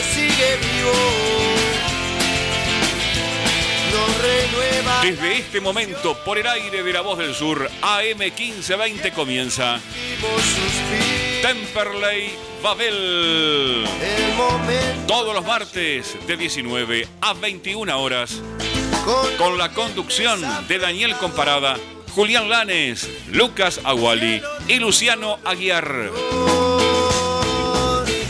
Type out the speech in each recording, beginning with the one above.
que sigue vivo. Desde este momento, por el aire de la voz del sur, AM 1520 comienza Temperley Babel. Todos los martes de 19 a 21 horas, con la conducción de Daniel Comparada, Julián Lanes, Lucas Aguali y Luciano Aguiar.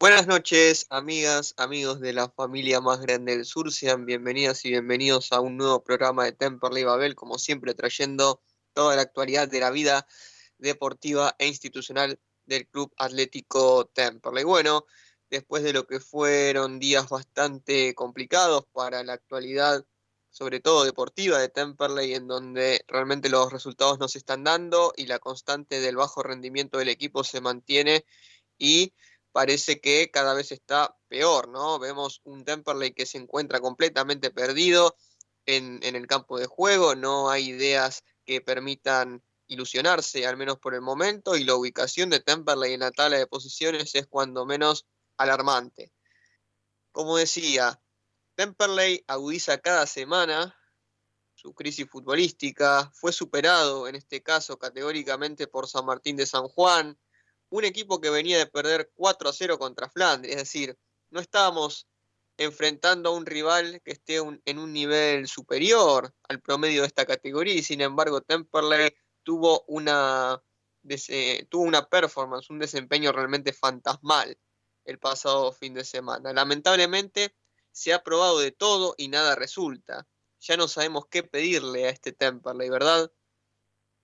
Buenas noches, amigas, amigos de la familia más grande del sur. Bienvenidas y bienvenidos a un nuevo programa de Temperley Babel, como siempre trayendo toda la actualidad de la vida deportiva e institucional del Club Atlético Temperley. Bueno, después de lo que fueron días bastante complicados para la actualidad, sobre todo deportiva de Temperley, en donde realmente los resultados no se están dando y la constante del bajo rendimiento del equipo se mantiene y parece que cada vez está peor, ¿no? Vemos un Temperley que se encuentra completamente perdido en, el campo de juego, no hay ideas que permitan ilusionarse, al menos por el momento, y la ubicación de Temperley en la tabla de posiciones es cuando menos alarmante. Como decía, Temperley agudiza cada semana su crisis futbolística, fue superado en este caso categóricamente por San Martín de San Juan, un equipo que venía de perder 4 a 0 contra Flandres, es decir, no estábamos enfrentando a un rival que esté en un nivel superior al promedio de esta categoría y sin embargo Temperley tuvo una, tuvo una performance, un desempeño realmente fantasmal el pasado fin de semana. Lamentablemente se ha probado de todo y nada resulta. Ya no sabemos qué pedirle a este Temperley, ¿verdad?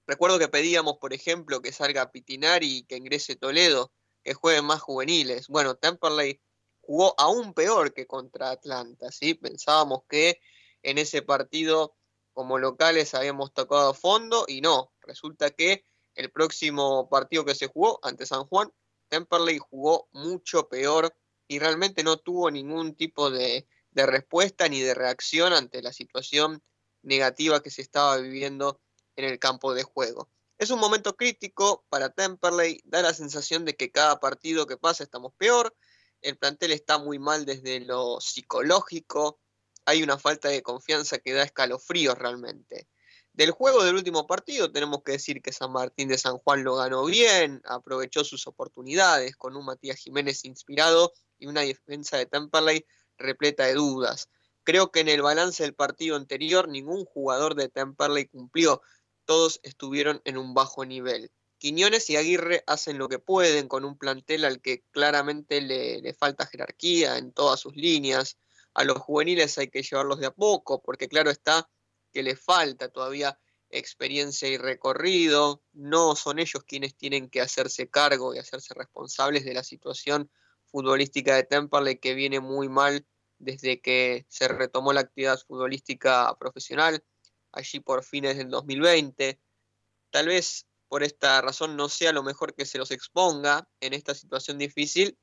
Recuerdo que pedíamos, por ejemplo, que salga Pitinari y que ingrese Toledo, que jueguen más juveniles. Bueno, Temperley jugó aún peor que contra Atlanta, ¿sí? Pensábamos que en ese partido como locales habíamos tocado fondo y no, resulta que el próximo partido que se jugó ante San Juan, Temperley jugó mucho peor y realmente no tuvo ningún tipo de, respuesta ni de reacción ante la situación negativa que se estaba viviendo en el campo de juego. Es un momento crítico para Temperley, da la sensación de que cada partido que pasa estamos peor, el plantel está muy mal desde lo psicológico, hay una falta de confianza que da escalofríos realmente. Del juego del último partido tenemos que decir que San Martín de San Juan lo ganó bien, aprovechó sus oportunidades con un Matías Jiménez inspirado y una defensa de Temperley repleta de dudas. Creo que en el balance del partido anterior ningún jugador de Temperley cumplió todos estuvieron en un bajo nivel. Quiñones y Aguirre hacen lo que pueden con un plantel al que claramente le, falta jerarquía en todas sus líneas. A los juveniles hay que llevarlos de a poco, porque claro está que le falta todavía experiencia y recorrido. No son ellos quienes tienen que hacerse cargo y hacerse responsables de la situación futbolística de Temperley que viene muy mal desde que se retomó la actividad futbolística profesional allí por fines del 2020. Tal vez por esta razón no sea lo mejor que se los exponga en esta situación difícil,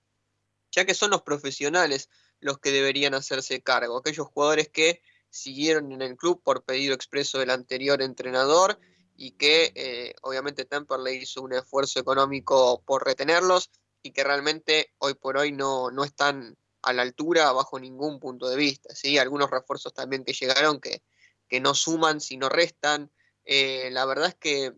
ya que son los profesionales los que deberían hacerse cargo, aquellos jugadores que siguieron en el club por pedido expreso del anterior entrenador y que eh, obviamente le hizo un esfuerzo económico por retenerlos y que realmente hoy por hoy no, no están a la altura bajo ningún punto de vista. ¿sí? Algunos refuerzos también que llegaron que que no suman, sino restan. Eh, la verdad es que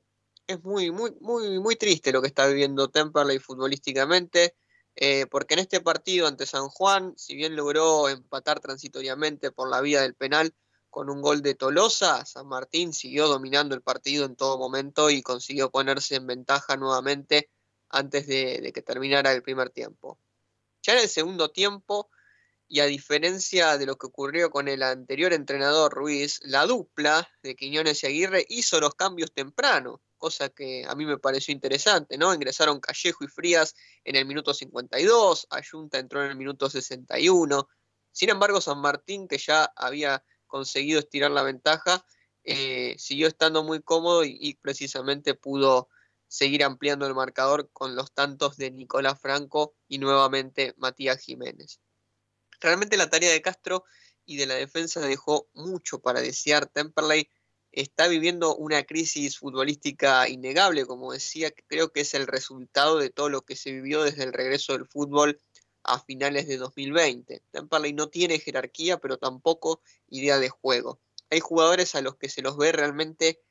es muy, muy, muy, muy triste lo que está viviendo Temperley futbolísticamente, eh, porque en este partido ante San Juan, si bien logró empatar transitoriamente por la vía del penal con un gol de Tolosa, San Martín siguió dominando el partido en todo momento y consiguió ponerse en ventaja nuevamente antes de, que terminara el primer tiempo. Ya en el segundo tiempo, y a diferencia de lo que ocurrió con el anterior entrenador Ruiz, la dupla de Quiñones y Aguirre hizo los cambios temprano, cosa que a mí me pareció interesante, ¿no? Ingresaron Callejo y Frías en el minuto 52, Ayunta entró en el minuto 61. Sin embargo, San Martín, que ya había conseguido estirar la ventaja, eh, siguió estando muy cómodo y, precisamente pudo seguir ampliando el marcador con los tantos de Nicolás Franco y nuevamente Matías Jiménez. Realmente la tarea de Castro y de la defensa dejó mucho para desear. Temperley está viviendo una crisis futbolística innegable, como decía, creo que es el resultado de todo lo que se vivió desde el regreso del fútbol a finales de 2020. Temperley no tiene jerarquía, pero tampoco idea de juego. Hay jugadores a los que se los ve realmente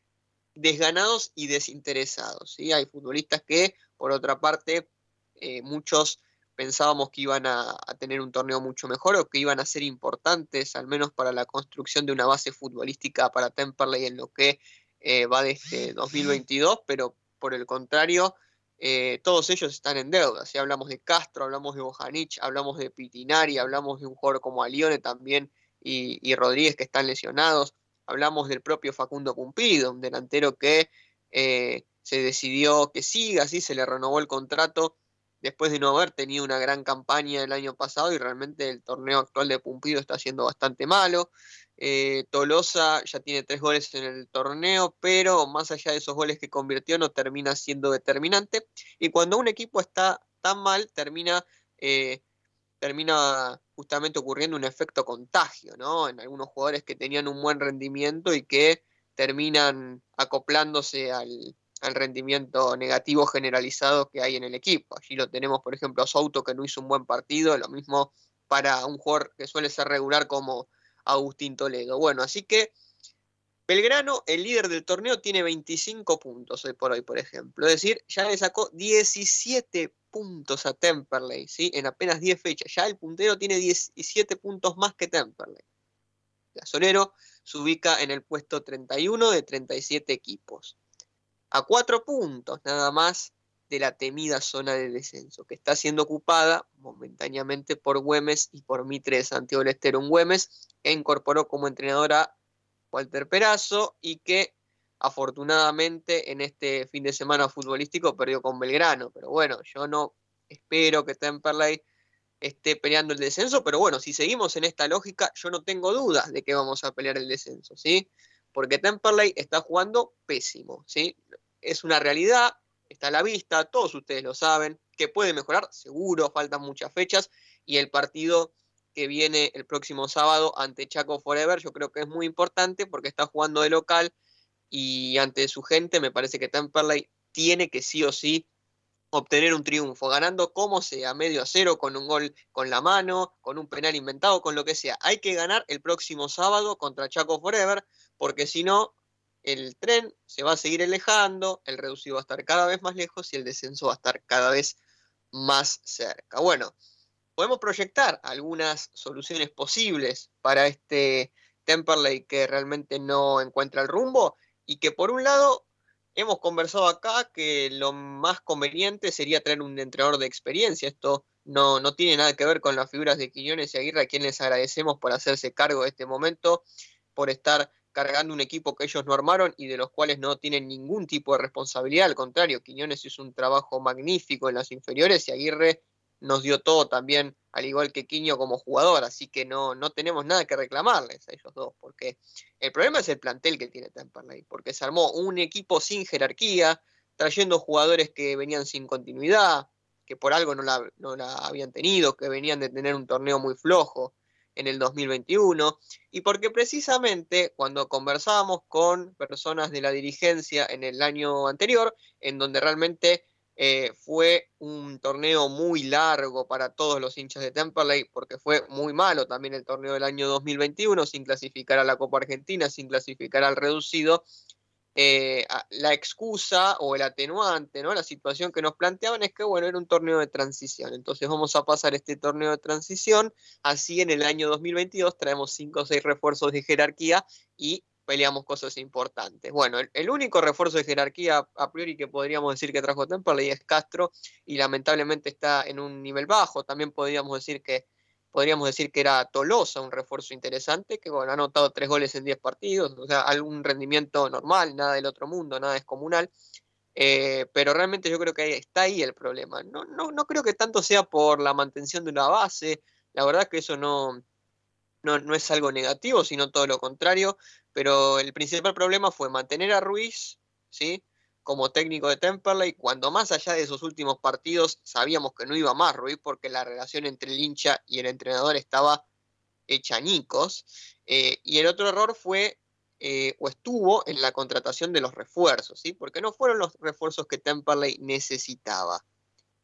desganados y desinteresados. ¿sí? Hay futbolistas que, por otra parte, eh, muchos pensábamos que iban a, tener un torneo mucho mejor o que iban a ser importantes, al menos para la construcción de una base futbolística para Temperley en lo que eh, va desde 2022, pero por el contrario, eh, todos ellos están en deuda. Si hablamos de Castro, hablamos de Bojanic, hablamos de Pitinari, hablamos de un jugador como Alione también y, Rodríguez que están lesionados, hablamos del propio Facundo Cumpido, un delantero que eh, se decidió que siga, así se le renovó el contrato después de no haber tenido una gran campaña el año pasado y realmente el torneo actual de Pumpido está siendo bastante malo. Eh, Tolosa ya tiene tres goles en el torneo, pero más allá de esos goles que convirtió no termina siendo determinante. Y cuando un equipo está tan mal, termina, eh, termina justamente ocurriendo un efecto contagio, ¿no? En algunos jugadores que tenían un buen rendimiento y que terminan acoplándose al, al rendimiento negativo generalizado que hay en el equipo. Allí lo tenemos, por ejemplo, a Souto que no hizo un buen partido, lo mismo para un jugador que suele ser regular como Agustín Toledo. Bueno, así que Belgrano, el líder del torneo, tiene 25 puntos hoy por hoy, por ejemplo. Es decir, ya le sacó 17 puntos a Temperley, ¿sí? En apenas 10 fechas. Ya el puntero tiene 17 puntos más que Temperley. Gasolero se ubica en el puesto 31 de 37 equipos a cuatro puntos nada más de la temida zona de descenso, que está siendo ocupada momentáneamente por Güemes y por Mitre de Santiago del Estero. Un Güemes que incorporó como entrenador a Walter Perazo y que afortunadamente en este fin de semana futbolístico perdió con Belgrano. Pero bueno, yo no espero que Temperley esté peleando el descenso, pero bueno, si seguimos en esta lógica, yo no tengo dudas de que vamos a pelear el descenso, ¿sí? Porque Temperley está jugando pésimo, ¿sí? es una realidad, está a la vista, todos ustedes lo saben, que puede mejorar, seguro, faltan muchas fechas, y el partido que viene el próximo sábado ante Chaco Forever, yo creo que es muy importante porque está jugando de local y ante su gente me parece que Temperley tiene que sí o sí obtener un triunfo, ganando como sea, medio a cero, con un gol con la mano, con un penal inventado, con lo que sea. Hay que ganar el próximo sábado contra Chaco Forever, porque si no, el tren se va a seguir alejando, el reducido va a estar cada vez más lejos y el descenso va a estar cada vez más cerca. Bueno, podemos proyectar algunas soluciones posibles para este Temperley que realmente no encuentra el rumbo y que por un lado hemos conversado acá que lo más conveniente sería traer un entrenador de experiencia. Esto no, no tiene nada que ver con las figuras de Quiñones y Aguirre, a quienes agradecemos por hacerse cargo de este momento, por estar cargando un equipo que ellos no armaron y de los cuales no tienen ningún tipo de responsabilidad. Al contrario, Quiñones hizo un trabajo magnífico en las inferiores y Aguirre nos dio todo también, al igual que Quiño como jugador, así que no, no tenemos nada que reclamarles a ellos dos, porque el problema es el plantel que tiene Temperley, porque se armó un equipo sin jerarquía, trayendo jugadores que venían sin continuidad, que por algo no la, no la habían tenido, que venían de tener un torneo muy flojo en el 2021 y porque precisamente cuando conversábamos con personas de la dirigencia en el año anterior, en donde realmente eh, fue un torneo muy largo para todos los hinchas de Temperley, porque fue muy malo también el torneo del año 2021, sin clasificar a la Copa Argentina, sin clasificar al reducido, eh, la excusa o el atenuante, ¿no? La situación que nos planteaban es que, bueno, era un torneo de transición. Entonces vamos a pasar este torneo de transición. Así en el año 2022 traemos cinco o seis refuerzos de jerarquía y peleamos cosas importantes. Bueno, el, único refuerzo de jerarquía a priori que podríamos decir que trajo Temperley es Castro y lamentablemente está en un nivel bajo. También podríamos decir que podríamos decir que era Tolosa, un refuerzo interesante, que bueno, ha anotado tres goles en 10 partidos, o sea, algún rendimiento normal, nada del otro mundo, nada descomunal. Eh, pero realmente yo creo que está ahí el problema. No, no, no creo que tanto sea por la mantención de una base, la verdad que eso no, no, no es algo negativo, sino todo lo contrario, pero el principal problema fue mantener a Ruiz, ¿sí? Como técnico de Temperley, cuando más allá de esos últimos partidos sabíamos que no iba más Ruiz porque la relación entre el hincha y el entrenador estaba hecha añicos. Eh, y el otro error fue eh, o estuvo en la contratación de los refuerzos, ¿sí? porque no fueron los refuerzos que Temperley necesitaba.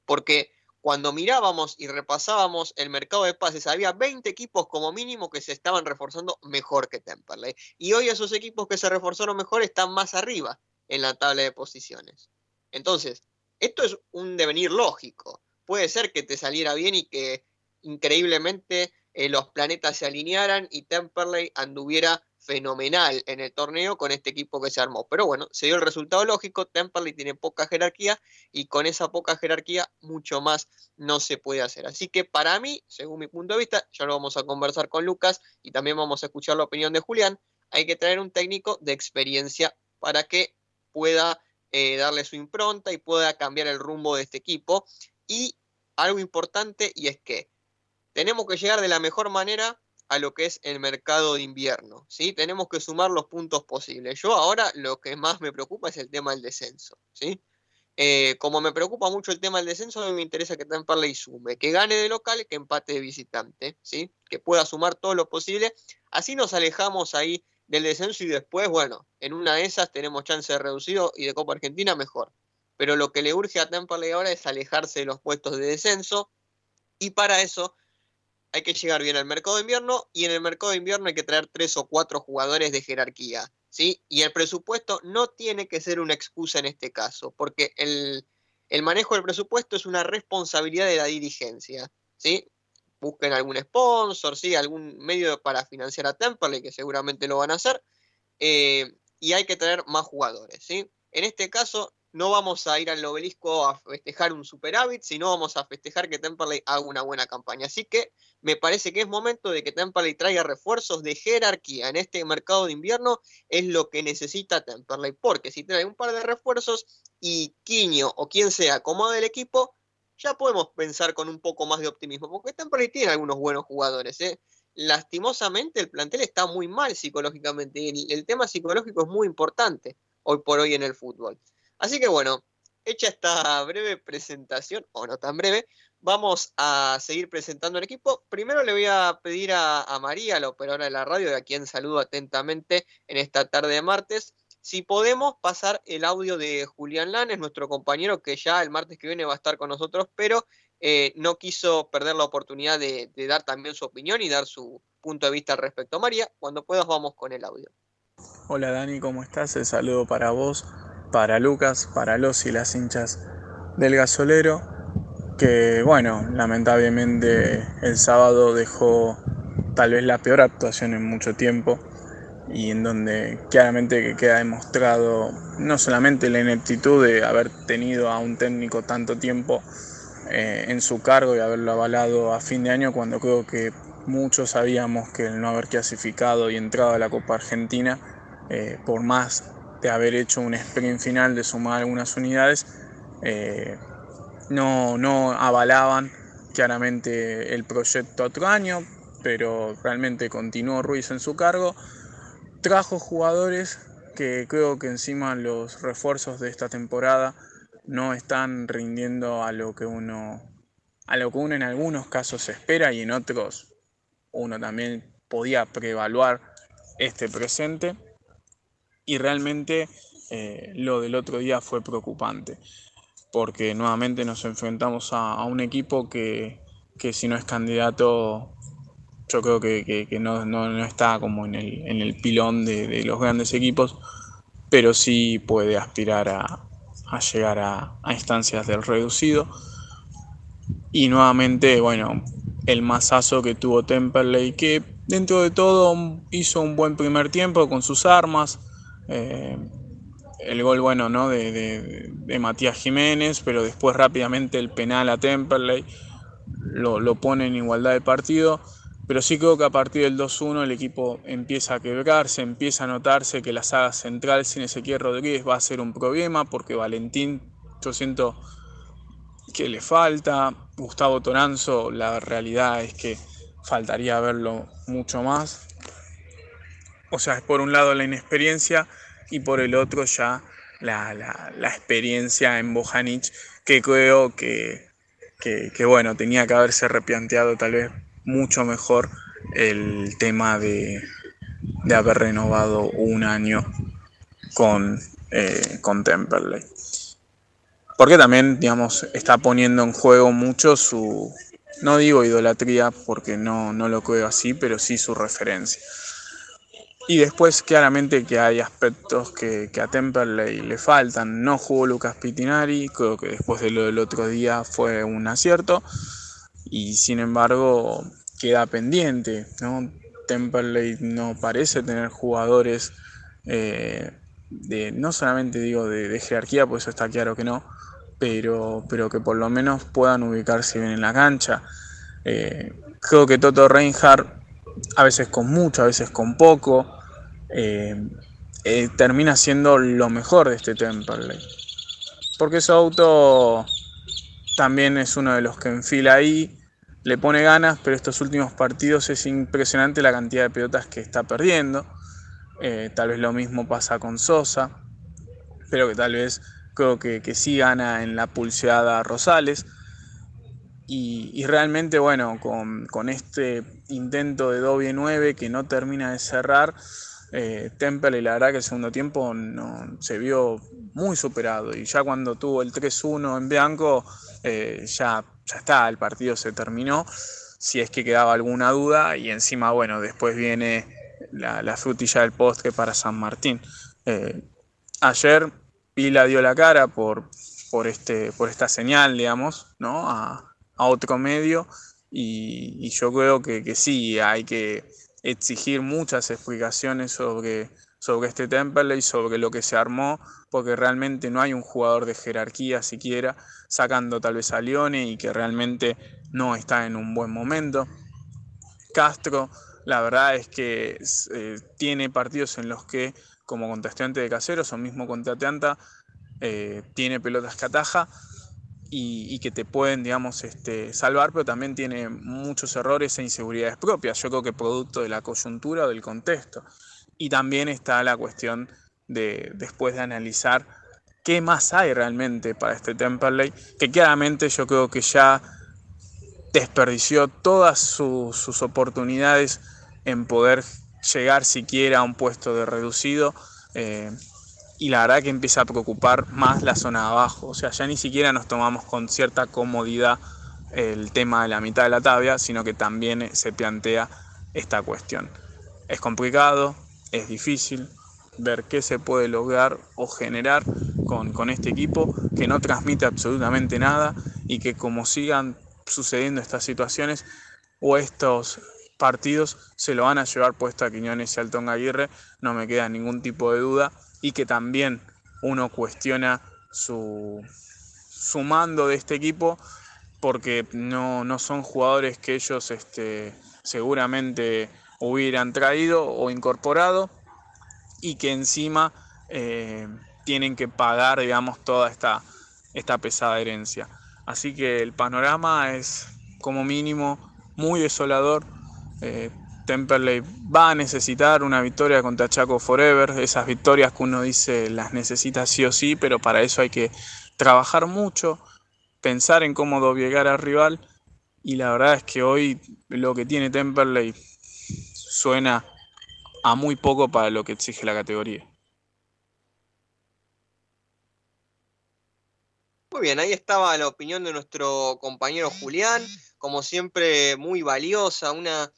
Porque cuando mirábamos y repasábamos el mercado de pases, había 20 equipos como mínimo que se estaban reforzando mejor que Temperley. Y hoy esos equipos que se reforzaron mejor están más arriba en la tabla de posiciones. Entonces, esto es un devenir lógico. Puede ser que te saliera bien y que increíblemente eh, los planetas se alinearan y Temperley anduviera fenomenal en el torneo con este equipo que se armó. Pero bueno, se dio el resultado lógico, Temperley tiene poca jerarquía y con esa poca jerarquía mucho más no se puede hacer. Así que para mí, según mi punto de vista, ya lo vamos a conversar con Lucas y también vamos a escuchar la opinión de Julián, hay que traer un técnico de experiencia para que pueda eh, darle su impronta y pueda cambiar el rumbo de este equipo. Y algo importante y es que tenemos que llegar de la mejor manera a lo que es el mercado de invierno. ¿sí? Tenemos que sumar los puntos posibles. Yo ahora lo que más me preocupa es el tema del descenso. ¿sí? Eh, como me preocupa mucho el tema del descenso, a mí me interesa que y sume, que gane de local, que empate de visitante, ¿sí? que pueda sumar todo lo posible. Así nos alejamos ahí del descenso y después, bueno, en una de esas tenemos chance de reducido y de Copa Argentina mejor. Pero lo que le urge a Temperley ahora es alejarse de los puestos de descenso y para eso hay que llegar bien al mercado de invierno y en el mercado de invierno hay que traer tres o cuatro jugadores de jerarquía, ¿sí? Y el presupuesto no tiene que ser una excusa en este caso, porque el, el manejo del presupuesto es una responsabilidad de la dirigencia, ¿sí? Busquen algún sponsor, ¿sí? algún medio para financiar a Temperley, que seguramente lo van a hacer, eh, y hay que tener más jugadores. ¿sí? En este caso, no vamos a ir al obelisco a festejar un superávit, sino vamos a festejar que Temperley haga una buena campaña. Así que me parece que es momento de que Temperley traiga refuerzos de jerarquía en este mercado de invierno, es lo que necesita Temperley, porque si trae un par de refuerzos y Quiño o quien sea acomoda el equipo, ya podemos pensar con un poco más de optimismo, porque Temperley tiene algunos buenos jugadores. ¿eh? Lastimosamente el plantel está muy mal psicológicamente y el, tema psicológico es muy importante hoy por hoy en el fútbol. Así que bueno, hecha esta breve presentación, o no tan breve, vamos a seguir presentando el equipo. Primero le voy a pedir a, a María, la operadora de la radio, a quien saludo atentamente en esta tarde de martes, si podemos pasar el audio de Julián Lanes, nuestro compañero que ya el martes que viene va a estar con nosotros, pero eh, no quiso perder la oportunidad de, dar también su opinión y dar su punto de vista al respecto. María, cuando puedas vamos con el audio. Hola Dani, ¿cómo estás? El saludo para vos, para Lucas, para los y las hinchas del gasolero, que bueno, lamentablemente el sábado dejó tal vez la peor actuación en mucho tiempo y en donde claramente queda demostrado no solamente la ineptitud de haber tenido a un técnico tanto tiempo eh, en su cargo y haberlo avalado a fin de año cuando creo que muchos sabíamos que el no haber clasificado y entrado a la Copa Argentina, eh, por más de haber hecho un sprint final de sumar algunas unidades, eh, no, no avalaban claramente el proyecto otro año, pero realmente continuó Ruiz en su cargo trajo jugadores que creo que encima los refuerzos de esta temporada no están rindiendo a lo que uno a lo que uno en algunos casos espera y en otros uno también podía prevaluar este presente. Y realmente eh, lo del otro día fue preocupante porque nuevamente nos enfrentamos a, un equipo que, que si no es candidato yo creo que, no, está como en el, pilón de, los grandes equipos, pero sí puede aspirar a, llegar a, instancias del reducido. Y nuevamente, bueno, el masazo que tuvo Temperley, que dentro de todo hizo un buen primer tiempo con sus armas. Eh, el gol, bueno, ¿no? De, de, Matías Jiménez, pero después rápidamente el penal a Temperley lo, pone en igualdad de partido. Pero sí creo que a partir del 2-1 el equipo empieza a quebrarse, empieza a notarse que la saga central sin Ezequiel Rodríguez va a ser un problema porque Valentín, yo siento que le falta. Gustavo Toranzo, la realidad es que faltaría verlo mucho más. O sea, es por un lado la inexperiencia y por el otro ya la, experiencia en Bojanic, que creo que, que, bueno, tenía que haberse replanteado tal vez mucho mejor el tema de, de haber renovado un año con, eh, con Temperley. Porque también, digamos, está poniendo en juego mucho su, no digo idolatría porque no, no lo creo así, pero sí su referencia. Y después claramente que hay aspectos que, a Temperley le faltan. No jugó Lucas Pitinari, creo que después de lo del otro día fue un acierto. Y sin embargo queda pendiente. ¿no? Temperley no parece tener jugadores eh, de, no solamente digo de, jerarquía, pues eso está claro que no, pero, pero que por lo menos puedan ubicarse bien en la cancha. Eh, creo que Toto Reinhardt, a veces con mucho, a veces con poco, eh, termina siendo lo mejor de este Temperley. Porque su auto también es uno de los que enfila ahí, le pone ganas, pero estos últimos partidos es impresionante la cantidad de pelotas que está perdiendo. Eh, tal vez lo mismo pasa con Sosa, pero que tal vez creo que, que sí gana en la pulseada Rosales. Y, realmente, bueno, con, con, este intento de doble 9 que no termina de cerrar, eh, Temple y la verdad que el segundo tiempo no, se vio muy superado y ya cuando tuvo el 3-1 en blanco eh, ya, ya está, el partido se terminó, si es que quedaba alguna duda y encima bueno, después viene la, frutilla del postre para San Martín. Eh, ayer Pila dio la cara por, por, este, por esta señal, digamos, ¿no? a, otro medio y, yo creo que, que sí, hay que exigir muchas explicaciones sobre, sobre este Temperley, sobre lo que se armó, porque realmente no hay un jugador de jerarquía siquiera, sacando tal vez a Lione y que realmente no está en un buen momento. Castro, la verdad es que eh, tiene partidos en los que, como contra de Caseros o mismo contra eh, tiene pelotas que ataja, y, que te pueden, digamos, este, salvar, pero también tiene muchos errores e inseguridades propias. Yo creo que producto de la coyuntura o del contexto. Y también está la cuestión de, después de analizar qué más hay realmente para este Temperley, que claramente yo creo que ya desperdició todas sus, oportunidades en poder llegar siquiera a un puesto de reducido. Eh, y la verdad que empieza a preocupar más la zona de abajo. O sea, ya ni siquiera nos tomamos con cierta comodidad el tema de la mitad de la tabla, sino que también se plantea esta cuestión. Es complicado, es difícil ver qué se puede lograr o generar con, con este equipo que no transmite absolutamente nada y que como sigan sucediendo estas situaciones o estos partidos se lo van a llevar puesto a Quiñones y Alton Aguirre, no me queda ningún tipo de duda y que también uno cuestiona su, su mando de este equipo porque no, son jugadores que ellos este, seguramente hubieran traído o incorporado y que encima eh, tienen que pagar, digamos, toda esta, esta pesada herencia. Así que el panorama es como mínimo muy desolador. Eh, Temperley va a necesitar una victoria contra Chaco Forever, esas victorias que uno dice las necesita sí o sí, pero para eso hay que trabajar mucho, pensar en cómo doblegar al rival y la verdad es que hoy lo que tiene Temperley suena a muy poco para lo que exige la categoría. Muy bien, ahí estaba la opinión de nuestro compañero Julián, como siempre muy valiosa, una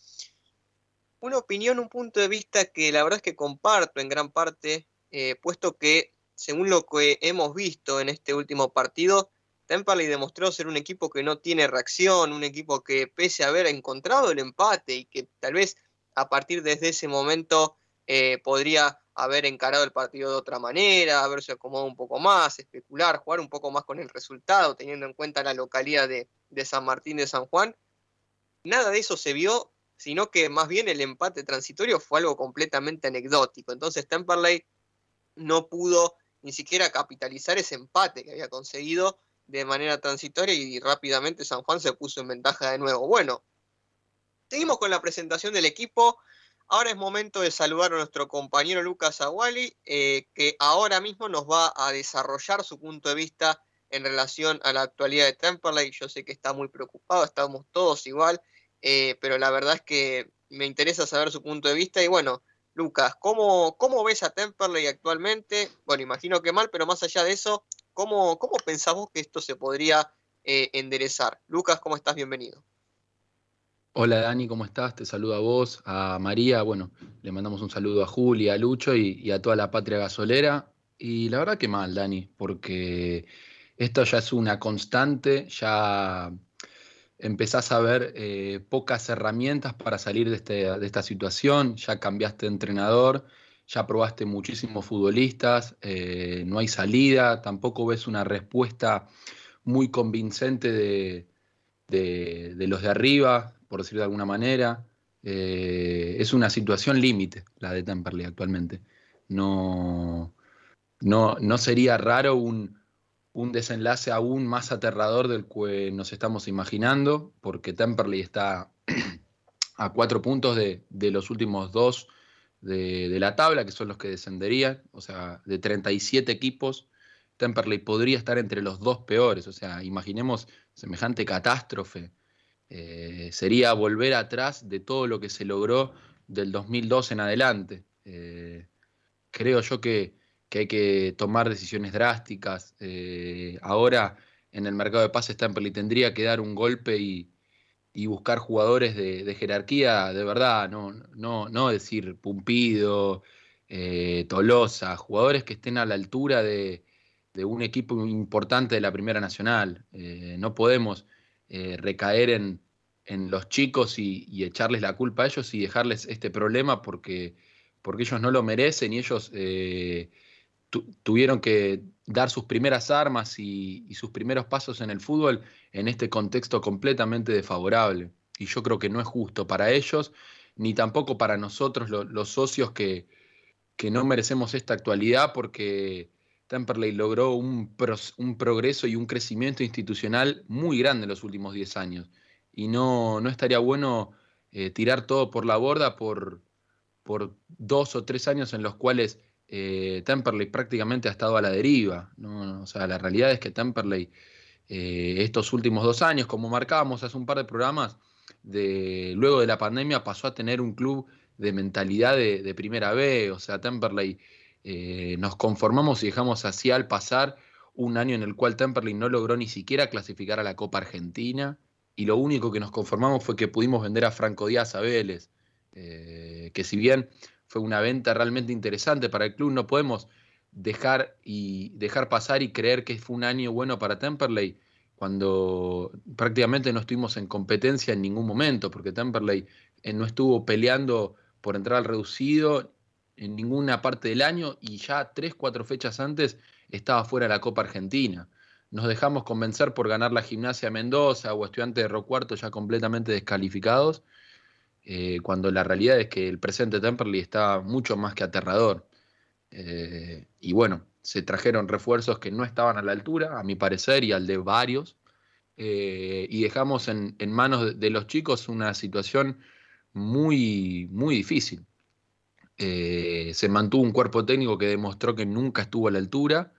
una opinión, un punto de vista que la verdad es que comparto en gran parte, eh, puesto que según lo que hemos visto en este último partido, Temperley demostró ser un equipo que no tiene reacción, un equipo que pese a haber encontrado el empate y que tal vez a partir desde ese momento eh, podría haber encarado el partido de otra manera, haberse acomodado un poco más, especular, jugar un poco más con el resultado, teniendo en cuenta la localidad de, de San Martín de San Juan, nada de eso se vio, sino que más bien el empate transitorio fue algo completamente anecdótico. Entonces Temperley no pudo ni siquiera capitalizar ese empate que había conseguido de manera transitoria y rápidamente San Juan se puso en ventaja de nuevo. Bueno, seguimos con la presentación del equipo. Ahora es momento de saludar a nuestro compañero Lucas Aguali, eh, que ahora mismo nos va a desarrollar su punto de vista en relación a la actualidad de Temperley. Yo sé que está muy preocupado, estamos todos igual, eh, pero la verdad es que me interesa saber su punto de vista y bueno, Lucas, ¿cómo, cómo ves a Temperley actualmente? Bueno, imagino que mal, pero más allá de eso, ¿cómo, cómo pensás que esto se podría eh, enderezar? Lucas, ¿cómo estás? Bienvenido. Hola Dani, ¿cómo estás? Te saludo a vos, a María, bueno, le mandamos un saludo a Julia, a Lucho y, a toda la patria gasolera. Y la verdad que mal, Dani, porque esto ya es una constante, ya empezás a ver eh, pocas herramientas para salir de, este, de, esta situación, ya cambiaste de entrenador, ya probaste muchísimos futbolistas, eh, no hay salida, tampoco ves una respuesta muy convincente de, los de arriba, por decirlo de alguna manera. Eh, es una situación límite la de Temperley actualmente. No, no, no sería raro un, un desenlace aún más aterrador del que nos estamos imaginando, porque Temperley está a cuatro puntos de, los últimos dos de, la tabla, que son los que descenderían, o sea, de 37 equipos, Temperley podría estar entre los dos peores, o sea, imaginemos semejante catástrofe. Eh, sería volver atrás de todo lo que se logró del 2002 en adelante. Eh, creo yo que que hay que tomar decisiones drásticas. Eh, ahora en el mercado de pases Temperley tendría que dar un golpe y, buscar jugadores de, jerarquía de verdad, no, no, no decir Pumpido, Tolosa, jugadores que estén a la altura de, un equipo importante de la Primera Nacional. No podemos recaer en, los chicos y, echarles la culpa a ellos y dejarles este problema porque, porque ellos no lo merecen y ellos tuvieron que dar sus primeras armas y, sus primeros pasos en el fútbol en este contexto completamente desfavorable. Y yo creo que no es justo para ellos, ni tampoco para nosotros, los socios que, que, no merecemos esta actualidad, porque Temperley logró un, progreso y un crecimiento institucional muy grande en los últimos 10 años. Y no, no estaría bueno eh, tirar todo por la borda por, por dos o tres años en los cuales eh, Temperley prácticamente ha estado a la deriva. ¿no? O sea, la realidad es que Temperley eh, estos últimos dos años, como marcábamos hace un par de programas, de, luego de la pandemia pasó a tener un club de mentalidad de, primera B. O sea, Temperley eh, nos conformamos y dejamos así al pasar un año en el cual Temperley no logró ni siquiera clasificar a la Copa Argentina. Y lo único que nos conformamos fue que pudimos vender a Franco Díaz a Vélez, que si bien fue una venta realmente interesante para el club. No podemos dejar, y dejar pasar y creer que fue un año bueno para Temperley cuando prácticamente no estuvimos en competencia en ningún momento, porque Temperley eh, no estuvo peleando por entrar al reducido en ninguna parte del año y ya tres, cuatro fechas antes estaba fuera de la Copa Argentina. Nos dejamos convencer por ganar la gimnasia Mendoza o estudiantes de Rocuarto ya completamente descalificados eh, cuando la realidad es que el presente Temperley está mucho más que aterrador. Eh, y bueno, se trajeron refuerzos que no estaban a la altura, a mi parecer, y al de varios, eh, y dejamos en, manos de, los chicos una situación muy, muy difícil. Se mantuvo un cuerpo técnico que demostró que nunca estuvo a la altura,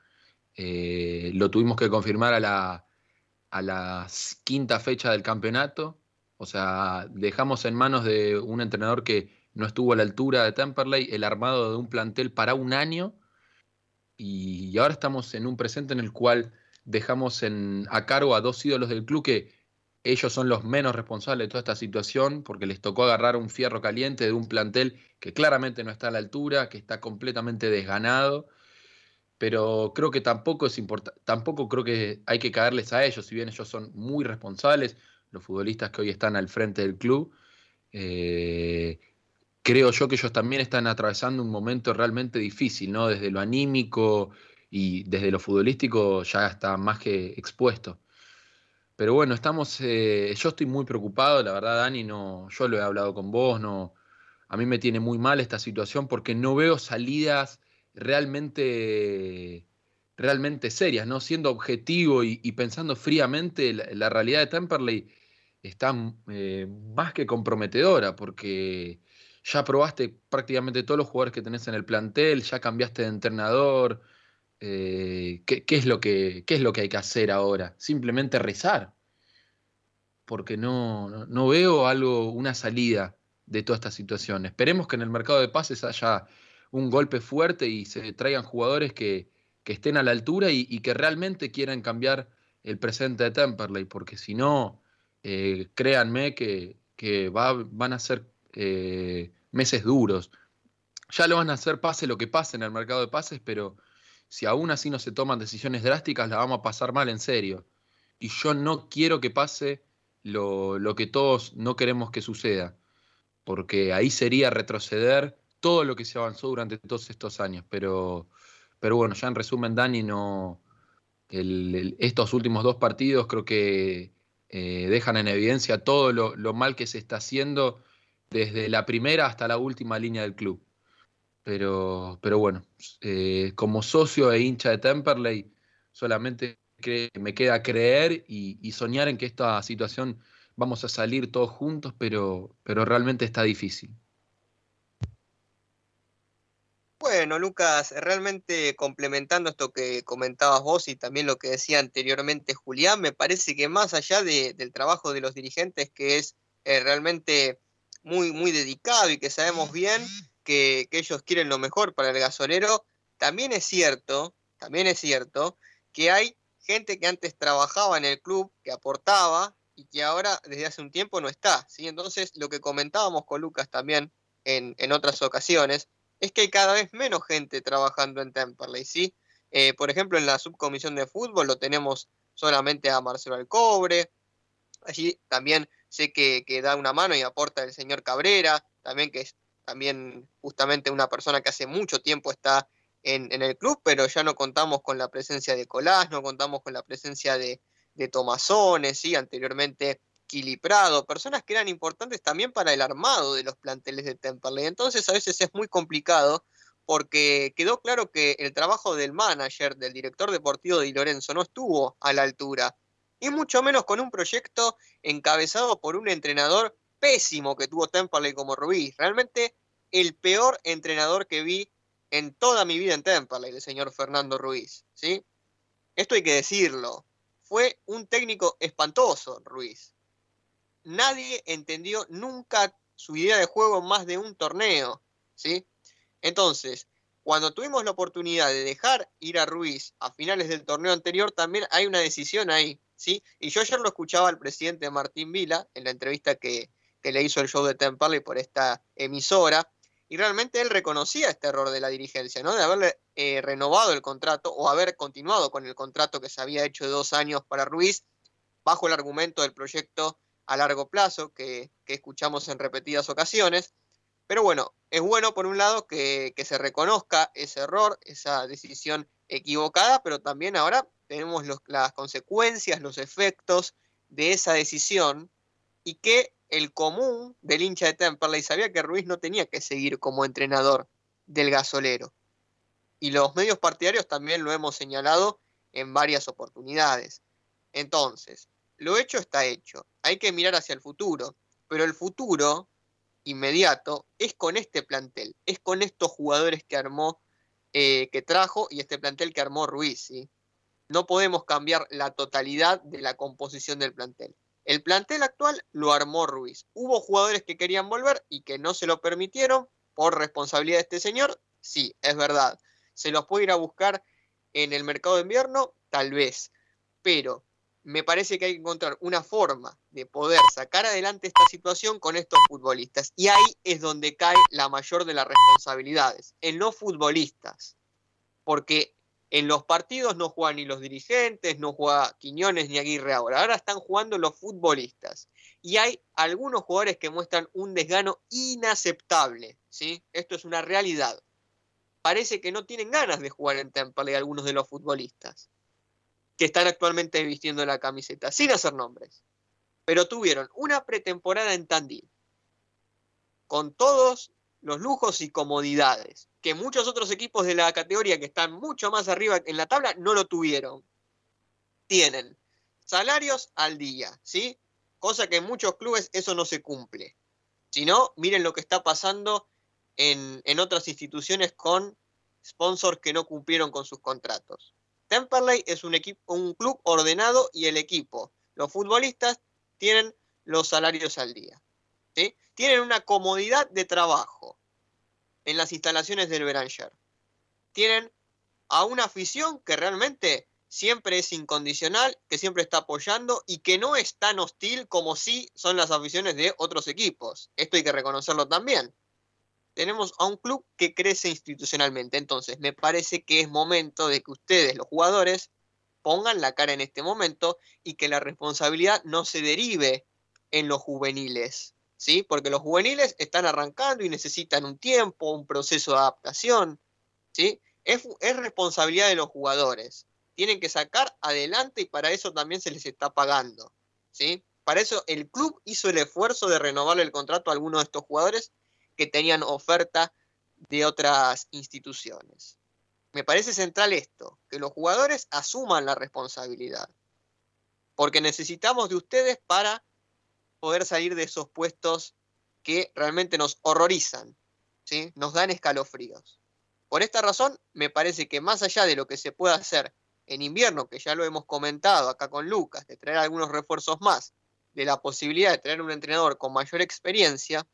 lo tuvimos que confirmar a la, a la quinta fecha del campeonato, o sea, dejamos en manos de un entrenador que no estuvo a la altura de Temperley el armado de un plantel para un año. Y ahora estamos en un presente en el cual dejamos en, a cargo a dos ídolos del club que ellos son los menos responsables de toda esta situación porque les tocó agarrar un fierro caliente de un plantel que claramente no está a la altura, que está completamente desganado, pero creo que tampoco es tampoco creo que hay que caerles a ellos, si bien ellos son muy responsables, los futbolistas que hoy están al frente del club. Eh, creo yo que ellos también están atravesando un momento realmente difícil, ¿no? Desde lo anímico y desde lo futbolístico ya está más que expuesto. Pero bueno, estamos, eh, yo estoy muy preocupado, la verdad, Dani, no, yo lo he hablado con vos, no, a mí me tiene muy mal esta situación porque no veo salidas realmente, realmente serias, ¿no? Siendo objetivo y, pensando fríamente, la, realidad de Temperley está eh, más que comprometedora porque ya probaste prácticamente todos los jugadores que tenés en el plantel, ya cambiaste de entrenador. Eh, ¿qué, es lo que, ¿Qué es lo que hay que hacer ahora? Simplemente rezar. Porque no, no veo algo, una salida de toda esta situación. Esperemos que en el mercado de pases haya un golpe fuerte y se traigan jugadores que, estén a la altura y, que realmente quieran cambiar el presente de Temperley, porque si no, eh, créanme que, van a ser eh, meses duros. Ya lo van a hacer pase lo que pase en el mercado de pases, pero si aún así no se toman decisiones drásticas, la vamos a pasar mal en serio. Y yo no quiero que pase lo, lo que todos no queremos que suceda, porque ahí sería retroceder todo lo que se avanzó durante todos estos años. Pero, pero bueno, ya en resumen, Dani, no, estos últimos dos partidos creo que eh, dejan en evidencia todo lo, mal que se está haciendo desde la primera hasta la última línea del club. Pero, pero bueno, eh, como socio e hincha de Temperley, solamente me queda creer y, soñar en que esta situación vamos a salir todos juntos, pero, pero realmente está difícil. Bueno, Lucas, realmente complementando esto que comentabas vos y también lo que decía anteriormente Julián, me parece que más allá del trabajo de los dirigentes, que es eh, realmente muy, muy dedicado y que sabemos bien que, que, ellos quieren lo mejor para el gasolero, también es cierto, también es cierto que hay gente que antes trabajaba en el club, que aportaba y que ahora desde hace un tiempo no está. ¿sí? Entonces, lo que comentábamos con Lucas también en, en otras ocasiones, es que hay cada vez menos gente trabajando en Temperley. Eh, por ejemplo, en la subcomisión de fútbol lo tenemos solamente a Marcelo Alcobre, allí también sé que, da una mano y aporta el señor Cabrera, también que es también justamente una persona que hace mucho tiempo está en, el club, pero ya no contamos con la presencia de Colás, no contamos con la presencia de, de Tomasones, ¿sí? anteriormente equilibrado, personas que eran importantes también para el armado de los planteles de Temperley. Entonces a veces es muy complicado porque quedó claro que el trabajo del manager, del director deportivo de Lorenzo, no estuvo a la altura. Y mucho menos con un proyecto encabezado por un entrenador pésimo que tuvo Temperley como Rubí. Realmente el peor entrenador que vi en toda mi vida en Temperley, el señor Fernando Ruiz. ¿sí? Esto hay que decirlo. Fue un técnico espantoso, Ruiz nadie entendió nunca su idea de juego más de un torneo, ¿sí? Entonces, cuando tuvimos la oportunidad de dejar ir a Ruiz a finales del torneo anterior, también hay una decisión ahí, ¿sí? Y yo ayer lo escuchaba al presidente Martín Vila en la entrevista que, le hizo el show de Temperley por esta emisora, y realmente él reconocía este error de la dirigencia, ¿no? De haberle eh, renovado el contrato o haber continuado con el contrato que se había hecho de dos años para Ruiz, bajo el argumento del proyecto a largo plazo que, escuchamos en repetidas ocasiones. Pero bueno, es bueno por un lado que, se reconozca ese error, esa decisión equivocada, pero también ahora tenemos las consecuencias, los efectos de esa decisión y que el común del hincha de Temperley sabía que Ruiz no tenía que seguir como entrenador del gasolero. Y los medios partidarios también lo hemos señalado en varias oportunidades. Entonces, lo hecho está hecho. Hay que mirar hacia el futuro. Pero el futuro inmediato es con este plantel, es con estos jugadores que armó, eh, que trajo y este plantel que armó Ruiz. No podemos cambiar la totalidad de la composición del plantel. El plantel actual lo armó Ruiz. Hubo jugadores que querían volver y que no se lo permitieron por responsabilidad de este señor. Sí, es verdad. ¿Se los puede ir a buscar en el mercado de invierno? Tal vez. Pero me parece que hay que encontrar una forma de poder sacar adelante esta situación con estos futbolistas. Y ahí es donde cae la mayor de las responsabilidades, en los futbolistas. Porque en los partidos no juegan ni los dirigentes, no juega Quiñones ni Aguirre ahora. Ahora están jugando los futbolistas. Y hay algunos jugadores que muestran un desgano inaceptable. ¿sí? Esto es una realidad. Parece que no tienen ganas de jugar en Temple algunos de los futbolistas que están actualmente vistiendo la camiseta, sin hacer nombres. Pero tuvieron una pretemporada en Tandil, con todos los lujos y comodidades, que muchos otros equipos de la categoría que están mucho más arriba en la tabla no lo tuvieron. Tienen salarios al día, ¿sí? Cosa que en muchos clubes eso no se cumple. Si no, miren lo que está pasando en, en otras instituciones con sponsors que no cumplieron con sus contratos. Temperley es un, equipo, un club ordenado y el equipo, los futbolistas, tienen los salarios al día. Tienen una comodidad de trabajo en las instalaciones del Beranger. Tienen a una afición que realmente siempre es incondicional, que siempre está apoyando y que no es tan hostil como si son las aficiones de otros equipos. Esto hay que reconocerlo también tenemos a un club que crece institucionalmente. Entonces, me parece que es momento de que ustedes, los jugadores, pongan la cara en este momento y que la responsabilidad no se derive en los juveniles, ¿sí? Porque los juveniles están arrancando y necesitan un tiempo, un proceso de adaptación, ¿sí? Es, es responsabilidad de los jugadores. Tienen que sacar adelante y para eso también se les está pagando, ¿sí? Para eso el club hizo el esfuerzo de renovarle el contrato a algunos de estos jugadores que tenían oferta de otras instituciones. Me parece central esto, que los jugadores asuman la responsabilidad, porque necesitamos de ustedes para poder salir de esos puestos que realmente nos horrorizan, ¿sí? nos dan escalofríos. Por esta razón, me parece que más allá de lo que se pueda hacer en invierno, que ya lo hemos comentado acá con Lucas, de traer algunos refuerzos más, de la posibilidad de traer un entrenador con mayor experiencia,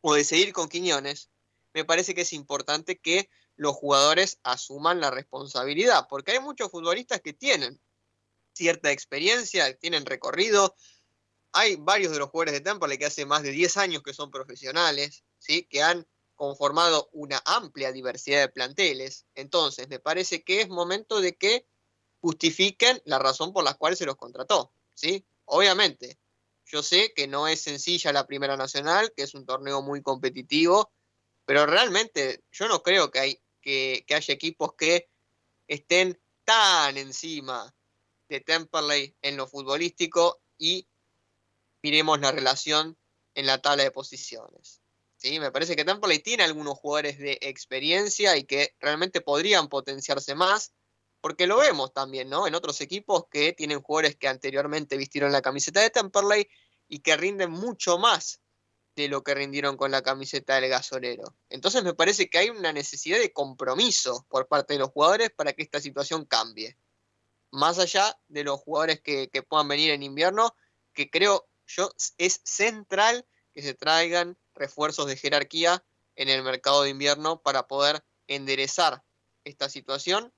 o de seguir con Quiñones, me parece que es importante que los jugadores asuman la responsabilidad, porque hay muchos futbolistas que tienen cierta experiencia, tienen recorrido. Hay varios de los jugadores de Temple que hace más de 10 años que son profesionales, ¿sí? que han conformado una amplia diversidad de planteles. Entonces, me parece que es momento de que justifiquen la razón por la cual se los contrató. ¿sí? Obviamente, yo sé que no es sencilla la Primera Nacional, que es un torneo muy competitivo, pero realmente yo no creo que, hay, que, haya equipos que estén tan encima de Temperley en lo futbolístico y miremos la relación en la tabla de posiciones. ¿Sí? Me parece que Temperley tiene algunos jugadores de experiencia y que realmente podrían potenciarse más, porque lo vemos también, ¿no? En otros equipos que tienen jugadores que anteriormente vistieron la camiseta de Temperley y que rinden mucho más de lo que rindieron con la camiseta del gasolero. Entonces me parece que hay una necesidad de compromiso por parte de los jugadores para que esta situación cambie. Más allá de los jugadores que, que puedan venir en invierno, que creo es central que se traigan refuerzos de jerarquía en el mercado de invierno para poder enderezar esta situación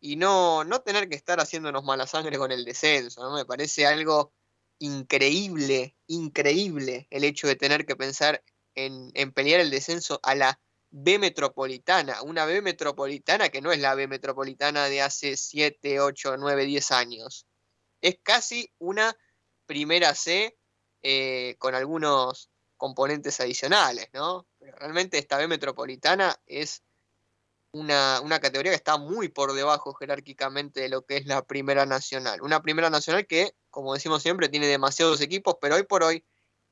y no, no tener que estar haciéndonos mala sangre con el descenso. Me parece algo increíble, increíble el hecho de tener que pensar en, en, pelear el descenso a la B metropolitana, una B metropolitana que no es la B metropolitana de hace 7, 8, 9, 10 años. Es casi una primera C eh, con algunos componentes adicionales, ¿no? Pero realmente esta B metropolitana es una, categoría que está muy por debajo jerárquicamente de lo que es la Primera Nacional. Una Primera Nacional que, como decimos siempre, tiene demasiados equipos, pero hoy por hoy,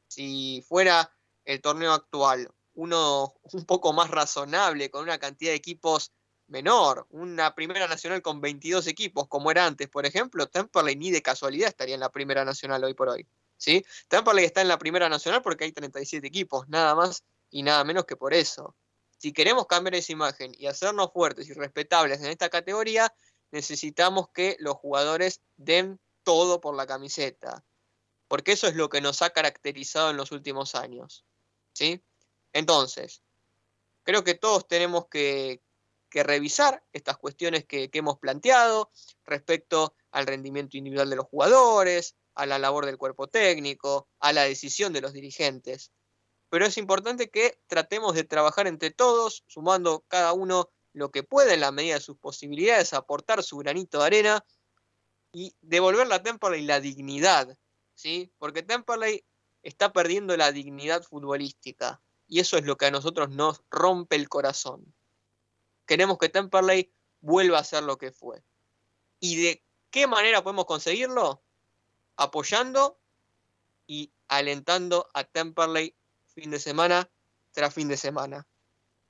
si fuera el torneo actual uno un poco más razonable, con una cantidad de equipos menor, una Primera Nacional con 22 equipos, como era antes, por ejemplo, Temperley ni de casualidad estaría en la Primera Nacional hoy por hoy. ¿Sí? Está en la Primera Nacional porque hay 37 equipos, nada más y nada menos que por eso si queremos cambiar esa imagen y hacernos fuertes y respetables en esta categoría, necesitamos que los jugadores den todo por la camiseta. Porque eso es lo que nos ha caracterizado en los últimos años. ¿Sí? Entonces, creo que todos tenemos que, revisar estas cuestiones que hemos planteado respecto al rendimiento individual de los jugadores, a la labor del cuerpo técnico, a la decisión de los dirigentes pero es importante que tratemos de trabajar entre todos, sumando cada uno lo que pueda en la medida de sus posibilidades, aportar su granito de arena y devolver a Temperley la dignidad, ¿sí? Porque Temperley está perdiendo la dignidad futbolística y eso es lo que a nosotros nos rompe el corazón. Queremos que Temperley vuelva a ser lo que fue. ¿Y de qué manera podemos conseguirlo? Apoyando y alentando a Temperley fin de semana tras fin de semana.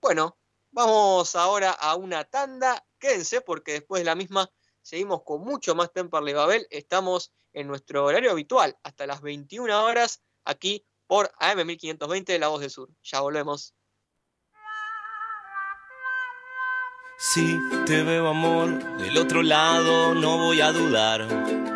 Bueno, vamos ahora a una tanda. Quédense porque después de la misma seguimos con mucho más Temperley Babel. Estamos en nuestro horario habitual hasta las 21 horas aquí por AM 1520 La Voz del Sur. Ya volvemos. Si te veo amor del otro lado, no voy a dudar.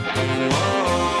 Cruzar.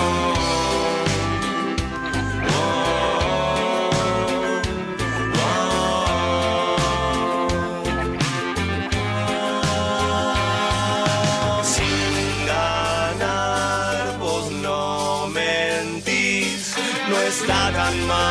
my mind.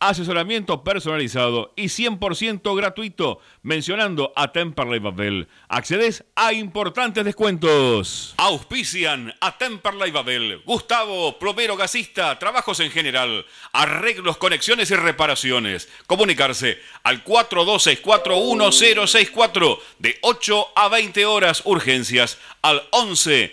asesoramiento personalizado y 100% gratuito, mencionando a Temperley Babel. Accedes a importantes descuentos. Auspician a Temperley Babel. Gustavo, plomero gasista, trabajos en general, arreglos, conexiones y reparaciones. Comunicarse al 42641064 de 8 a 20 horas urgencias al 11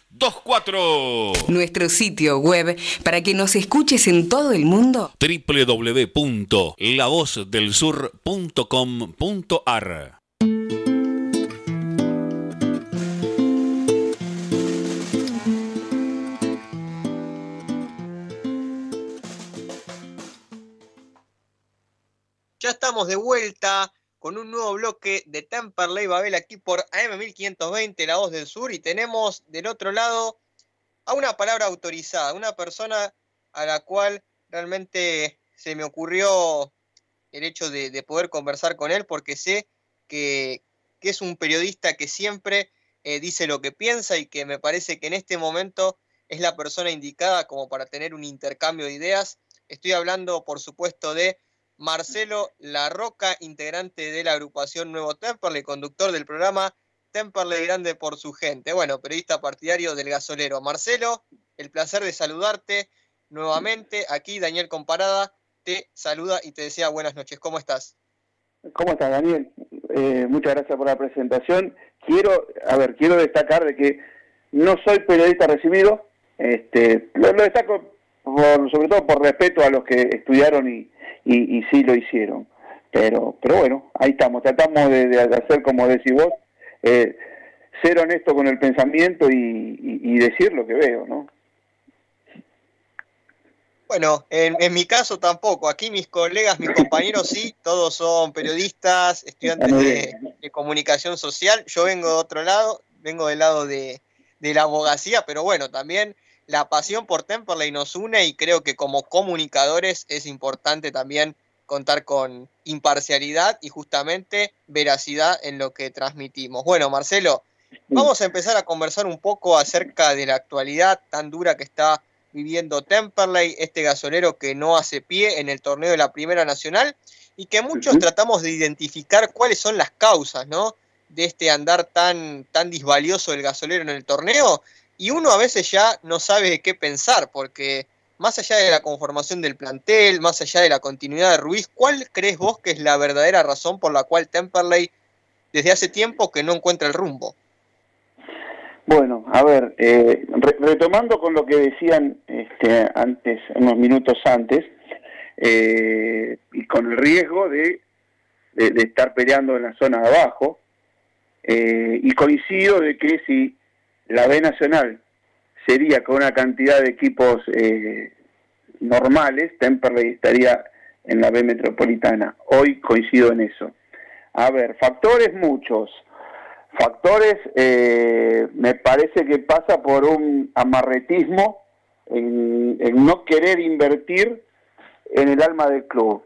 24. Nuestro sitio web para que nos escuches en todo el mundo. www.lavozdelsur.com.ar Ya estamos de vuelta con un nuevo bloque de Temperley Babel aquí por AM1520, La Voz del Sur, y tenemos del otro lado a una palabra autorizada, una persona a la cual realmente se me ocurrió el hecho de, poder conversar con él, porque sé que, es un periodista que siempre eh, dice lo que piensa y que me parece que en este momento es la persona indicada como para tener un intercambio de ideas. Estoy hablando, por supuesto, de Marcelo La Roca, integrante de la agrupación Nuevo Temperley, conductor del programa Temperley Grande por su gente. Bueno, periodista partidario del gasolero. Marcelo, el placer de saludarte nuevamente. Aquí Daniel Comparada te saluda y te desea buenas noches. ¿Cómo estás? ¿Cómo estás, Daniel? Eh, muchas gracias por la presentación. Quiero, a ver, quiero destacar de que no soy periodista recibido. Este, lo, destaco sobre todo por respeto a los que estudiaron y, y, y sí lo hicieron. Pero, pero bueno, ahí estamos, tratamos de, hacer como decís vos, eh, ser honesto con el pensamiento y, decir lo que veo, ¿no? Bueno, en, mi caso tampoco. Aquí mis colegas, mis compañeros sí, todos son periodistas, estudiantes de, comunicación social. Yo vengo de otro lado, vengo del lado de, de la abogacía, pero bueno, también la pasión por Temperley nos une y creo que como comunicadores es importante también contar con imparcialidad y justamente veracidad en lo que transmitimos. Bueno, Marcelo, vamos a empezar a conversar un poco acerca de la actualidad tan dura que está viviendo Temperley, este gasolero que no hace pie en el torneo de la Primera Nacional y que muchos tratamos de identificar cuáles son las causas, ¿no? de este andar tan, tan disvalioso del gasolero en el torneo y uno a veces ya no sabe qué pensar, porque más allá de la conformación del plantel, más allá de la continuidad de Ruiz, ¿cuál crees vos que es la verdadera razón por la cual Temperley desde hace tiempo que no encuentra el rumbo? Bueno, a ver, eh, retomando con lo que decían este, antes, unos minutos antes, eh, y con el riesgo de, de, estar peleando en la zona de abajo, eh, y coincido de que si la B Nacional sería con una cantidad de equipos eh, normales, Temperley estaría en la B Metropolitana. Hoy coincido en eso. A ver, factores muchos. Factores, eh, me parece que pasa por un amarretismo en, no querer invertir en el alma del club.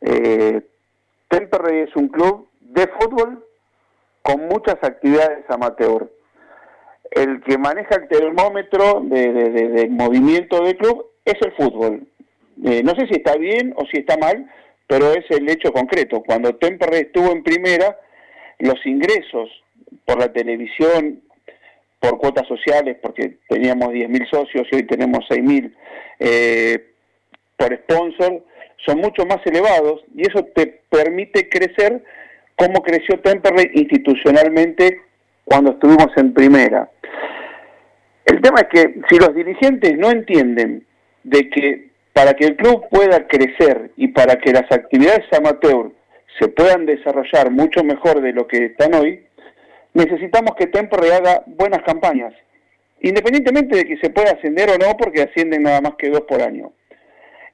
Eh, Temperley es un club de fútbol con muchas actividades amateur el que maneja el termómetro de, movimiento del club es el fútbol. Eh, no sé si está bien o si está mal, pero es el hecho concreto. Cuando Temperley estuvo en primera, los ingresos por la televisión, por cuotas sociales, porque teníamos 10.000 socios y hoy tenemos 6.000, eh, por sponsor, son mucho más elevados y eso te permite crecer como creció Temperley institucionalmente cuando estuvimos en primera. El tema es que si los dirigentes no entienden de que para que el club pueda crecer y para que las actividades amateur se puedan desarrollar mucho mejor de lo que están hoy, necesitamos que Temperley haga buenas campañas, independientemente de que se pueda ascender o no, porque ascienden nada más que dos por año.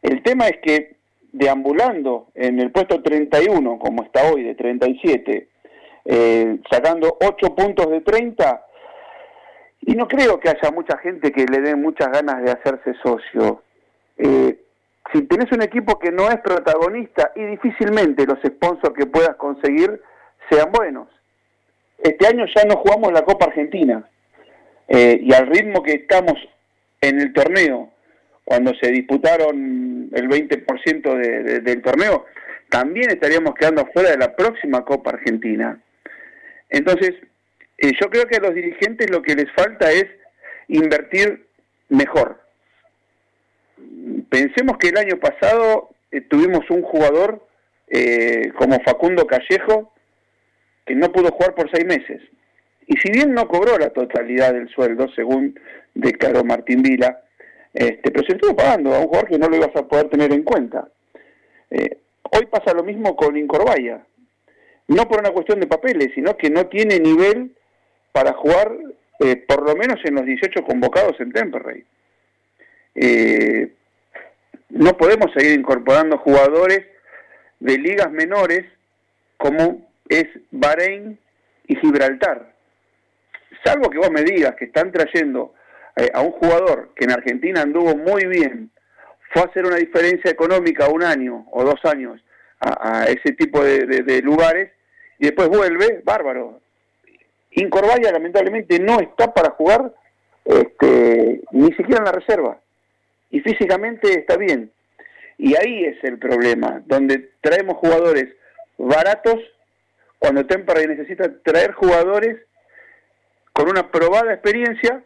El tema es que deambulando en el puesto 31, como está hoy, de 37, eh, sacando 8 puntos de 30, y no creo que haya mucha gente que le dé muchas ganas de hacerse socio. Eh, si tenés un equipo que no es protagonista y difícilmente los sponsors que puedas conseguir sean buenos. Este año ya no jugamos la Copa Argentina eh, y al ritmo que estamos en el torneo, cuando se disputaron el 20% del torneo, también estaríamos quedando fuera de la próxima Copa Argentina. Entonces, eh, yo creo que a los dirigentes lo que les falta es invertir mejor. Pensemos que el año pasado eh, tuvimos un jugador eh, como Facundo Callejo que no pudo jugar por seis meses. Y si bien no cobró la totalidad del sueldo, según declaró Martín Vila, este, pero se estuvo pagando a un jugador que no lo ibas a poder tener en cuenta. hoy pasa lo mismo con Incorvaya. No por una cuestión de papeles, sino que no tiene nivel para jugar eh, por lo menos en los 18 convocados en Temperley. Eh, no podemos seguir incorporando jugadores de ligas menores como es Bahrein y Gibraltar. Salvo que vos me digas que están trayendo eh, a un jugador que en Argentina anduvo muy bien, fue a hacer una diferencia económica un año o dos años a, ese tipo de lugares y después vuelve, bárbaro. Incorvaya lamentablemente no está para jugar este, ni siquiera en la reserva. Y físicamente está bien. Y ahí es el problema, donde traemos jugadores baratos cuando Temperley necesita traer jugadores con una probada experiencia.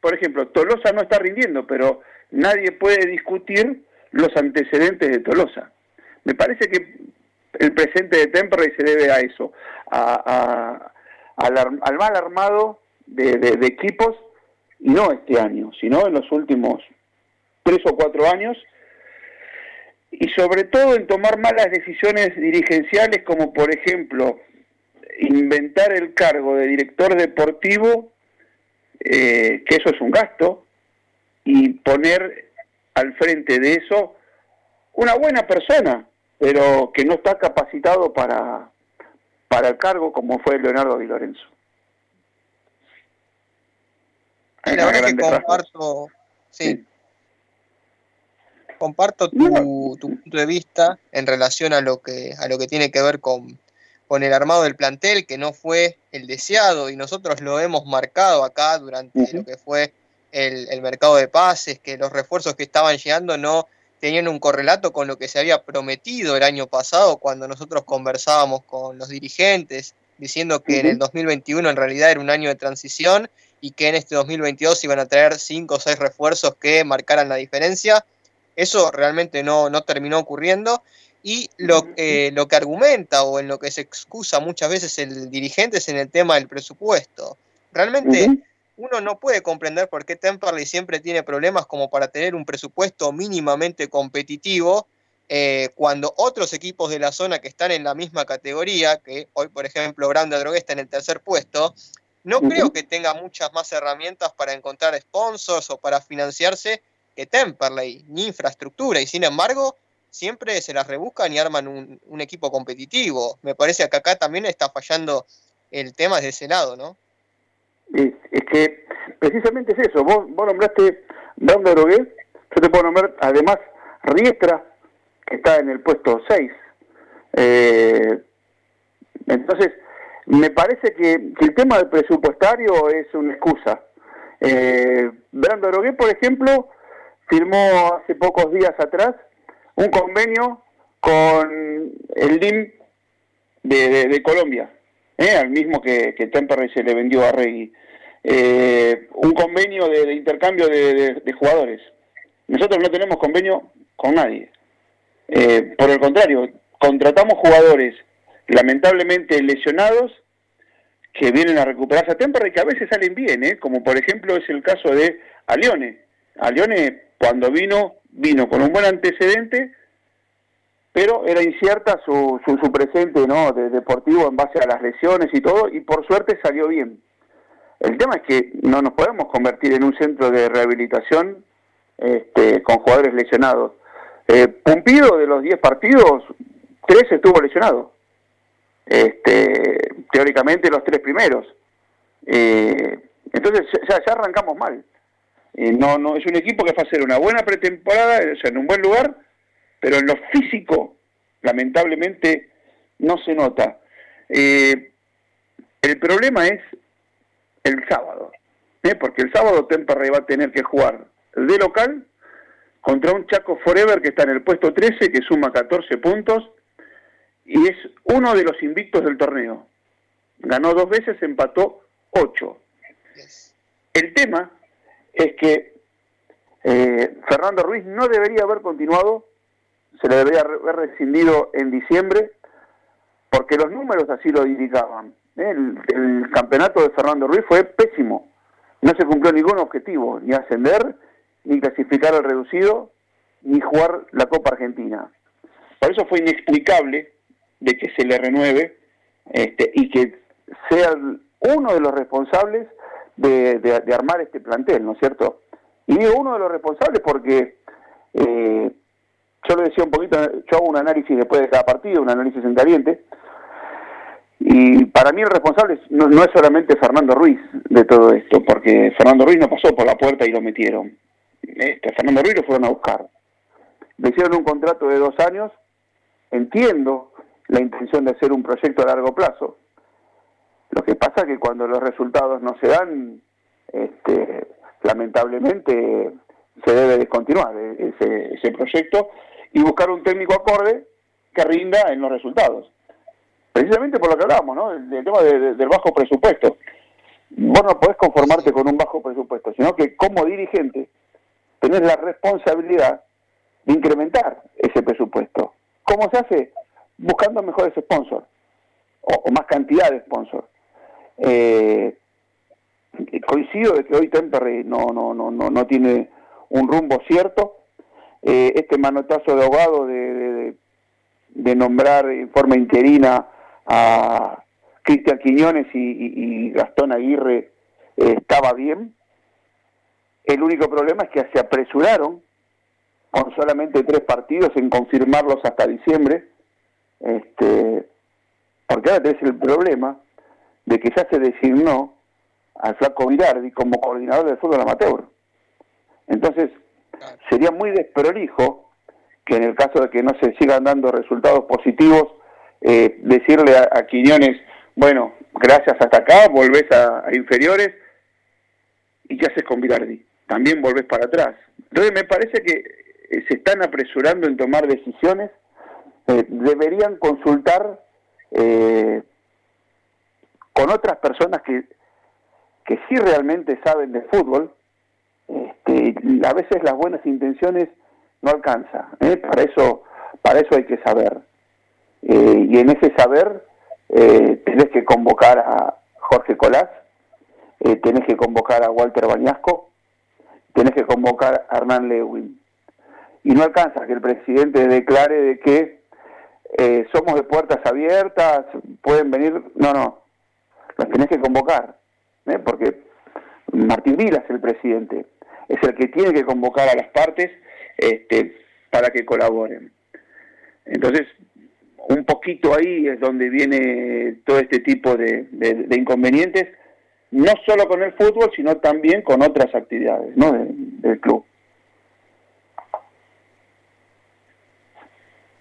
Por ejemplo, Tolosa no está rindiendo, pero nadie puede discutir los antecedentes de Tolosa. Me parece que el presente de Temperley se debe a eso, a, al, mal armado de, equipos, y no este año, sino en los últimos tres o cuatro años, y sobre todo en tomar malas decisiones dirigenciales, como por ejemplo inventar el cargo de director deportivo, eh, que eso es un gasto, y poner al frente de eso una buena persona, pero que no está capacitado para, para el cargo como fue Leonardo Di Lorenzo. la verdad que comparto, sí, comparto tu, punto de vista en relación a lo que a lo que tiene que ver con, con el armado del plantel, que no fue el deseado, y nosotros lo hemos marcado acá durante lo que fue el, el, mercado de pases, que los refuerzos que estaban llegando no tenían un correlato con lo que se había prometido el año pasado cuando nosotros conversábamos con los dirigentes, diciendo que en el 2021 en realidad era un año de transición y que en este 2022 iban a traer cinco o seis refuerzos que marcaran la diferencia. Eso realmente no, no terminó ocurriendo y lo, lo que argumenta o en lo que se excusa muchas veces el dirigente es en el tema del presupuesto. Realmente uno no puede comprender por qué Temperley siempre tiene problemas como para tener un presupuesto mínimamente competitivo, eh, cuando otros equipos de la zona que están en la misma categoría, que hoy por ejemplo Branda Drogué está en el tercer puesto, no creo que tenga muchas más herramientas para encontrar sponsors o para financiarse que Temperley, ni infraestructura, y sin embargo siempre se las rebuscan y arman un, un equipo competitivo. Me parece que acá también está fallando el tema desde ese lado, ¿no? Es, que precisamente es eso. Vos, vos nombraste Brando Drogué, yo te puedo nombrar además Riestra, que está en el puesto 6. Eh, entonces, me parece que, el tema del presupuestario es una excusa. Eh, Brando Drogué, por ejemplo, firmó hace pocos días atrás un convenio con el DIM de Colombia ¿eh? al mismo que, que Temperley se le vendió a Regui. Eh, un convenio de, intercambio de, jugadores. Nosotros no tenemos convenio con nadie. Eh, por el contrario, contratamos jugadores lamentablemente lesionados que vienen a recuperarse a Temperley que a veces salen bien, como por ejemplo es el caso de Alione. Alione Cuando vino, vino con un buen antecedente, pero era incierta su, su, presente ¿no? de deportivo en base a las lesiones y todo, y por suerte salió bien. El tema es que no nos podemos convertir en un centro de rehabilitación este, con jugadores lesionados. Eh, Pumpido de los 10 partidos, 3 estuvo lesionado. Este, teóricamente los tres primeros. Eh, entonces ya, ya, arrancamos mal. Eh, no, no, es un equipo que va a hacer una buena pretemporada, o sea, en un buen lugar, pero en lo físico, lamentablemente, no se nota. Eh, el problema es el sábado, ¿eh? porque el sábado Temperley va a tener que jugar de local contra un Chaco Forever que está en el puesto 13, que suma 14 puntos, y es uno de los invictos del torneo. Ganó dos veces, empató ocho. El tema es que eh, Fernando Ruiz no debería haber continuado, se le debería haber rescindido en diciembre, porque los números así lo indicaban. El, campeonato de Fernando Ruiz fue pésimo, no se cumplió ningún objetivo, ni ascender, ni clasificar al reducido, ni jugar la Copa Argentina. Por eso fue inexplicable de que se le renueve este, y que sea uno de los responsables de, armar este plantel, ¿no es cierto? Y digo uno de los responsables porque eh, yo lo decía un poquito, yo hago un análisis después de cada partido, un análisis en caliente, y para mí el responsable no, es solamente Fernando Ruiz de todo esto, porque Fernando Ruiz no pasó por la puerta y lo metieron. Este, Fernando Ruiz lo fueron a buscar. Le hicieron un contrato de dos años, entiendo la intención de hacer un proyecto a largo plazo, lo que pasa es que cuando los resultados no se dan, este, lamentablemente se debe descontinuar ese, ese proyecto y buscar un técnico acorde que rinda en los resultados. Precisamente por lo que hablamos, ¿no? El, tema del bajo presupuesto. Vos no podés conformarte con un bajo presupuesto, sino que como dirigente tenés la responsabilidad de incrementar ese presupuesto. ¿Cómo se hace? Buscando mejores sponsors o, o más cantidad de sponsors. Eh, coincido de que hoy Temperley no, no, no, no, no tiene un rumbo cierto. Eh, este manotazo de ahogado de, de, nombrar en forma interina a Cristian Quiñones y, Gastón Aguirre eh, estaba bien. El único problema es que se apresuraron con solamente tres partidos en confirmarlos hasta diciembre, este, porque ahora tenés el problema de que ya se designó al flaco Virardi como coordinador del fútbol amateur. Entonces, sería muy desprolijo que en el caso de que no se sigan dando resultados positivos, eh, decirle a, Quiñones, bueno, gracias hasta acá, volvés a, inferiores y qué haces con Virardi. También volvés para atrás. Entonces me parece que eh, se están apresurando en tomar decisiones, eh, deberían consultar eh, con otras personas que, que sí realmente saben de fútbol, este, a veces las buenas intenciones no alcanzan. ¿eh? Para, eso, para eso hay que saber. Eh, y en ese saber eh, tenés que convocar a Jorge Colás, eh, tenés que convocar a Walter Bañasco, tenés que convocar a Hernán Lewin. Y no alcanza que el presidente declare de que somos de puertas abiertas, pueden venir. No, no los tenés que convocar, ¿eh? porque Martín Vila es el presidente, es el que tiene que convocar a las partes este, para que colaboren. Entonces, un poquito ahí es donde viene todo este tipo de, inconvenientes, no solo con el fútbol, sino también con otras actividades ¿no? del club.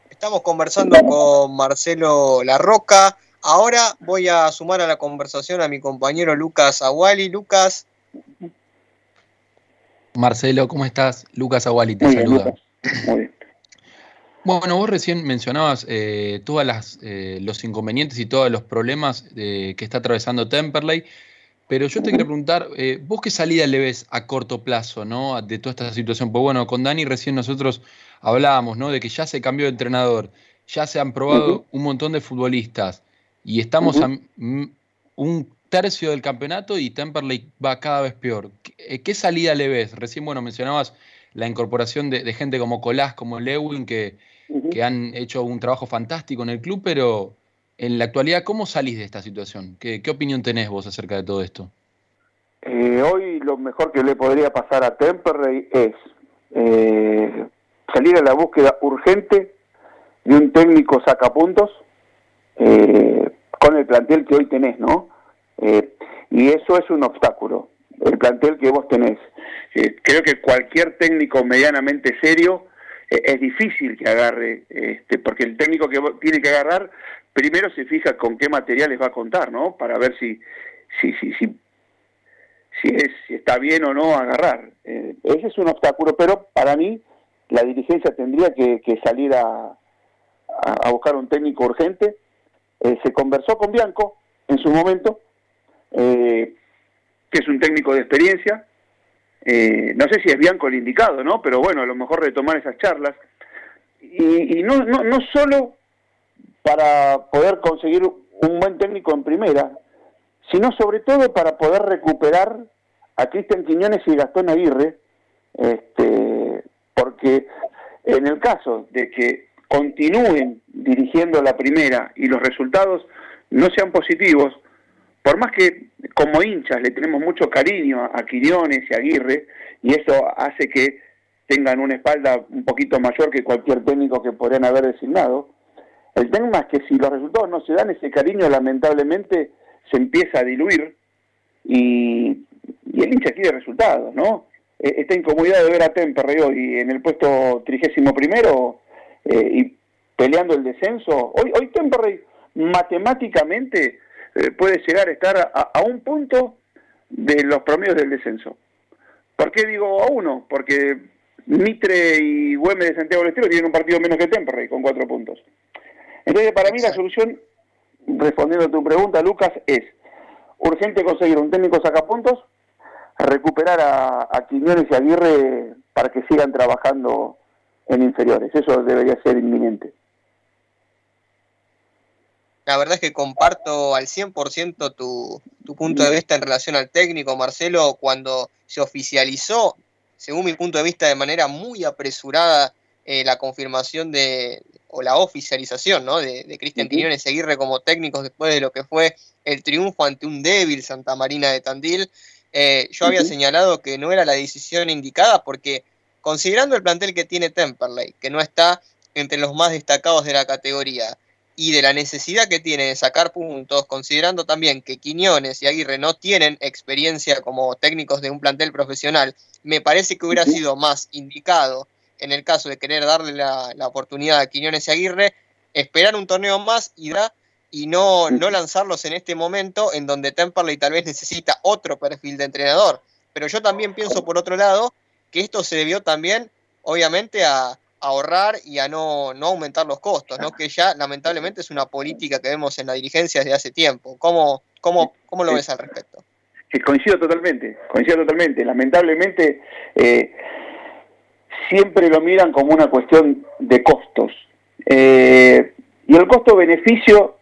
Estamos conversando con Marcelo Larroca, Ahora voy a sumar a la conversación a mi compañero Lucas Aguali. Lucas. Marcelo, ¿cómo estás? Lucas Aguali te saluda. Bueno, vos recién mencionabas eh, todos eh, los inconvenientes y todos los problemas eh, que está atravesando Temperley, pero yo te quería preguntar, eh, ¿vos qué salida le ves a corto plazo ¿no? de toda esta situación? Pues bueno, con Dani recién nosotros hablábamos ¿no? de que ya se cambió de entrenador, ya se han probado un montón de futbolistas y estamos a un tercio del campeonato y Temperley va cada vez peor. ¿Qué, eh, salida le ves? Recién, bueno, mencionabas la incorporación de, gente como Colás, como Lewin, que, que han hecho un trabajo fantástico en el club, pero en la actualidad, ¿cómo salís de esta situación? ¿Qué, opinión tenés vos acerca de todo esto? Eh, hoy lo mejor que le podría pasar a Temperley es eh, salir a la búsqueda urgente de un técnico sacapuntos eh, con el plantel que hoy tenés, ¿no? Eh, y eso es un obstáculo, el plantel que vos tenés. creo que cualquier técnico medianamente serio es difícil que agarre, este, porque el técnico que tiene que agarrar primero se fija con qué materiales va a contar, ¿no? Para ver si, si, si, si, si, es, si está bien o no agarrar. Eh, ese es un obstáculo, pero para mí la dirigencia tendría que, salir a, a, buscar un técnico urgente. Eh, se conversó con Bianco en su momento, eh, que es un técnico de experiencia. no sé si es Bianco el indicado, ¿no? Pero bueno, a lo mejor retomar esas charlas. Y, y no, no, no solo para poder conseguir un buen técnico en primera, sino sobre todo para poder recuperar a Cristian Quiñones y Gastón Aguirre, este, porque en el caso de que continúen dirigiendo la primera y los resultados no sean positivos, por más que como hinchas le tenemos mucho cariño a Quiñones y Aguirre, y eso hace que tengan una espalda un poquito mayor que cualquier técnico que podrían haber designado, el tema es que si los resultados no se dan, ese cariño lamentablemente se empieza a diluir y, el hincha quiere resultados, ¿no? E, esta incomodidad de ver a Temperley hoy en el puesto trigésimo primero eh, y peleando el descenso, hoy, hoy Temperley matemáticamente eh, puede llegar a estar a, un punto de los promedios del descenso. ¿Por qué digo a uno? Porque Mitre y Güemes de Santiago del Estero tienen un partido menos que Temperley con cuatro puntos. Entonces, para mí la solución, respondiendo a tu pregunta, Lucas, es urgente conseguir un técnico sacapuntos, recuperar a, a Quiñones y Aguirre para que sigan trabajando en inferiores. Eso debería ser inminente. La verdad es que comparto al 100% tu, tu punto de vista en relación al técnico, Marcelo, cuando se oficializó, según mi punto de vista, de manera muy apresurada eh, la confirmación de, o la oficialización ¿no? de, Cristian Quiñones y Aguirre como técnicos después de lo que fue el triunfo ante un débil Santa Marina de Tandil. Eh, yo había señalado que no era la decisión indicada porque considerando el plantel que tiene Temperley, que no está entre los más destacados de la categoría, y de la necesidad que tiene de sacar puntos, considerando también que Quiñones y Aguirre no tienen experiencia como técnicos de un plantel profesional, me parece que hubiera sido más indicado en el caso de querer darle la, oportunidad a Quiñones y Aguirre, esperar un torneo más y da y no, no lanzarlos en este momento en donde Temperley tal vez necesita otro perfil de entrenador. Pero yo también pienso por otro lado que esto se debió también, obviamente, a, ahorrar y a no, no, aumentar los costos, ¿no? que ya lamentablemente es una política que vemos en la dirigencia desde hace tiempo. ¿Cómo, cómo, cómo lo ves al respecto? coincido totalmente, coincido totalmente. Lamentablemente, eh, siempre lo miran como una cuestión de costos. Eh, y el costo-beneficio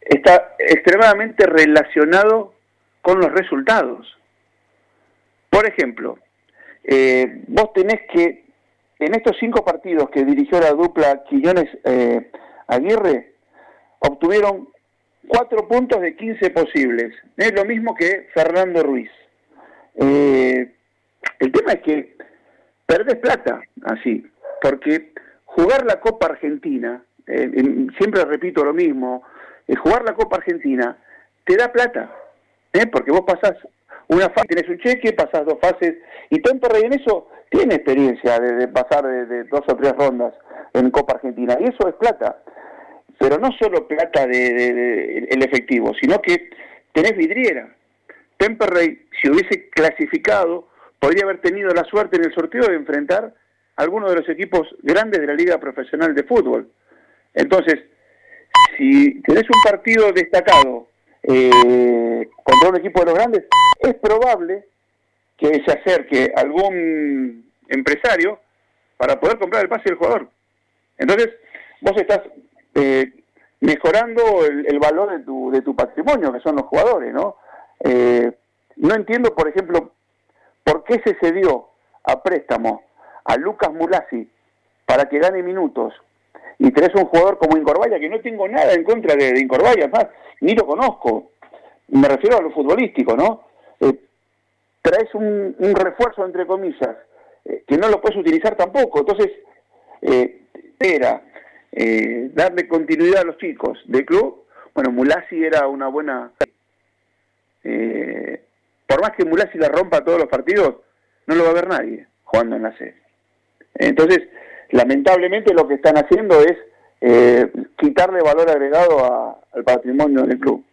está extremadamente relacionado con los resultados. Por ejemplo, eh, vos tenés que, en estos cinco partidos que dirigió la dupla Quillones eh, Aguirre, obtuvieron cuatro puntos de 15 posibles. Es lo mismo que Fernando Ruiz. el tema es que perdés plata así, porque jugar la Copa Argentina, eh, siempre repito lo mismo, eh, jugar la Copa Argentina te da plata, ¿eh? porque vos pasás una fase, tenés un cheque, pasás dos fases, y Temperley en eso tiene experiencia de, pasar de, dos o tres rondas en Copa Argentina, y eso es plata. Pero no solo plata de, el efectivo, sino que tenés vidriera. Temperley, si hubiese clasificado, podría haber tenido la suerte en el sorteo de enfrentar a alguno de los equipos grandes de la Liga Profesional de Fútbol. Entonces, si tenés un partido destacado eh, contra un equipo de los grandes, es probable que se acerque algún empresario para poder comprar el pase del jugador. Entonces, vos estás eh, mejorando el, valor de tu, de tu patrimonio, que son los jugadores, ¿no? Eh, no entiendo, por ejemplo, ¿Por qué se cedió a préstamo a Lucas Mulasi para que gane minutos y tenés un jugador como Incorbaya, que no tengo nada en contra de, de Incorbaya, más, ni lo conozco, me refiero a lo futbolístico, ¿no? Eh, traes un, refuerzo, entre comillas, eh, que no lo puedes utilizar tampoco, entonces, eh, era eh, darle continuidad a los chicos del club, bueno, Mulasi era una buena... por más que Mulasi la rompa todos los partidos, no lo va a ver nadie jugando en la sede. Entonces, lamentablemente lo que están haciendo es eh, quitarle valor agregado al patrimonio del club.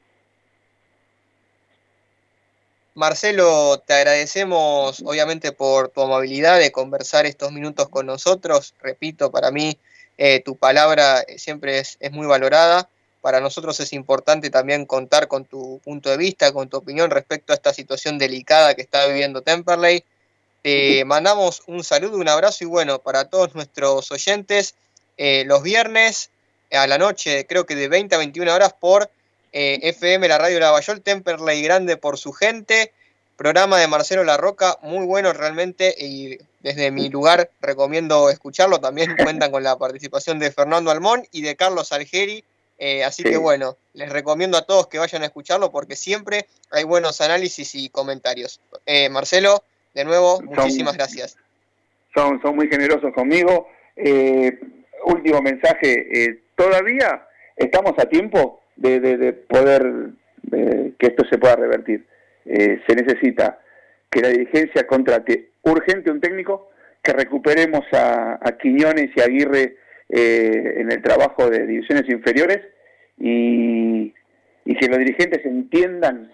Marcelo, te agradecemos obviamente por tu amabilidad de conversar estos minutos con nosotros. Repito, para mí eh, tu palabra siempre es, es, muy valorada. Para nosotros es importante también contar con tu punto de vista, con tu opinión respecto a esta situación delicada que está viviendo Temperley. Te mandamos un saludo, un abrazo y bueno, para todos nuestros oyentes, eh, los viernes a la noche, creo que de 20 a 21 horas por eh, FM, la radio Lavallol, Temperley Grande por su gente, programa de Marcelo La Roca, muy bueno realmente y desde mi lugar recomiendo escucharlo, también cuentan con la participación de Fernando Almón y de Carlos Algeri, eh, así que bueno, les recomiendo a todos que vayan a escucharlo porque siempre hay buenos análisis y comentarios. Marcelo, de nuevo, muchísimas gracias. Son, son muy generosos conmigo. Eh, último mensaje, eh, todavía estamos a tiempo de, poder que esto se pueda revertir. Eh, se necesita que la dirigencia contrate urgente un técnico, que recuperemos a, Quiñones y Aguirre en el trabajo de divisiones inferiores y, y que los dirigentes entiendan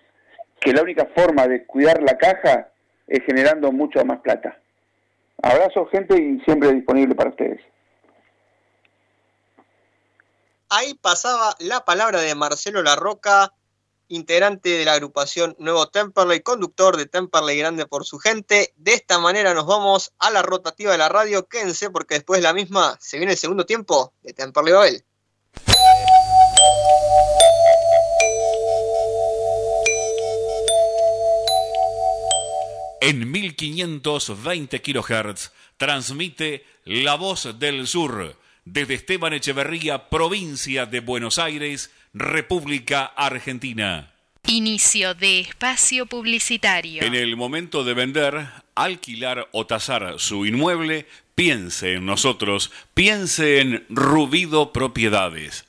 que la única forma de cuidar la caja es generando mucho más plata. Abrazo gente y siempre disponible para ustedes. Ahí pasaba la palabra de Marcelo Larroca, integrante de la agrupación Nuevo Temperley, conductor de Temperley Grande por su gente. De esta manera nos vamos a la rotativa de la radio. Quédense porque después de la misma se viene el segundo tiempo de Temperley Babel. En 1520 kHz transmite La Voz del Sur desde Esteban Echeverría, provincia de Buenos Aires, República Argentina. Inicio de espacio publicitario. En el momento de vender, alquilar o tasar su inmueble, piense en nosotros, piense en Rubido Propiedades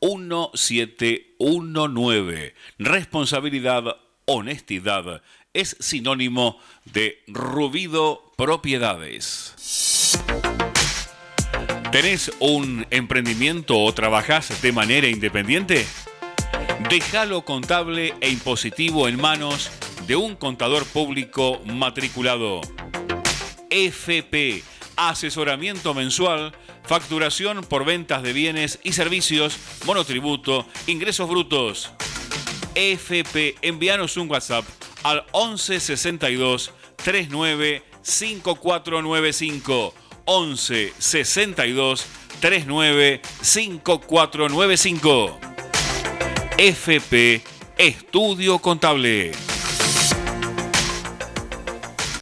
1719. Responsabilidad, honestidad es sinónimo de Rubido Propiedades. ¿Tenés un emprendimiento o trabajás de manera independiente? Déjalo contable e impositivo en manos de un contador público matriculado. FP, asesoramiento mensual facturación por ventas de bienes y servicios, monotributo, ingresos brutos. FP, envíanos un WhatsApp al 11 62 39 5495. 11 62 39 5495. FP Estudio Contable.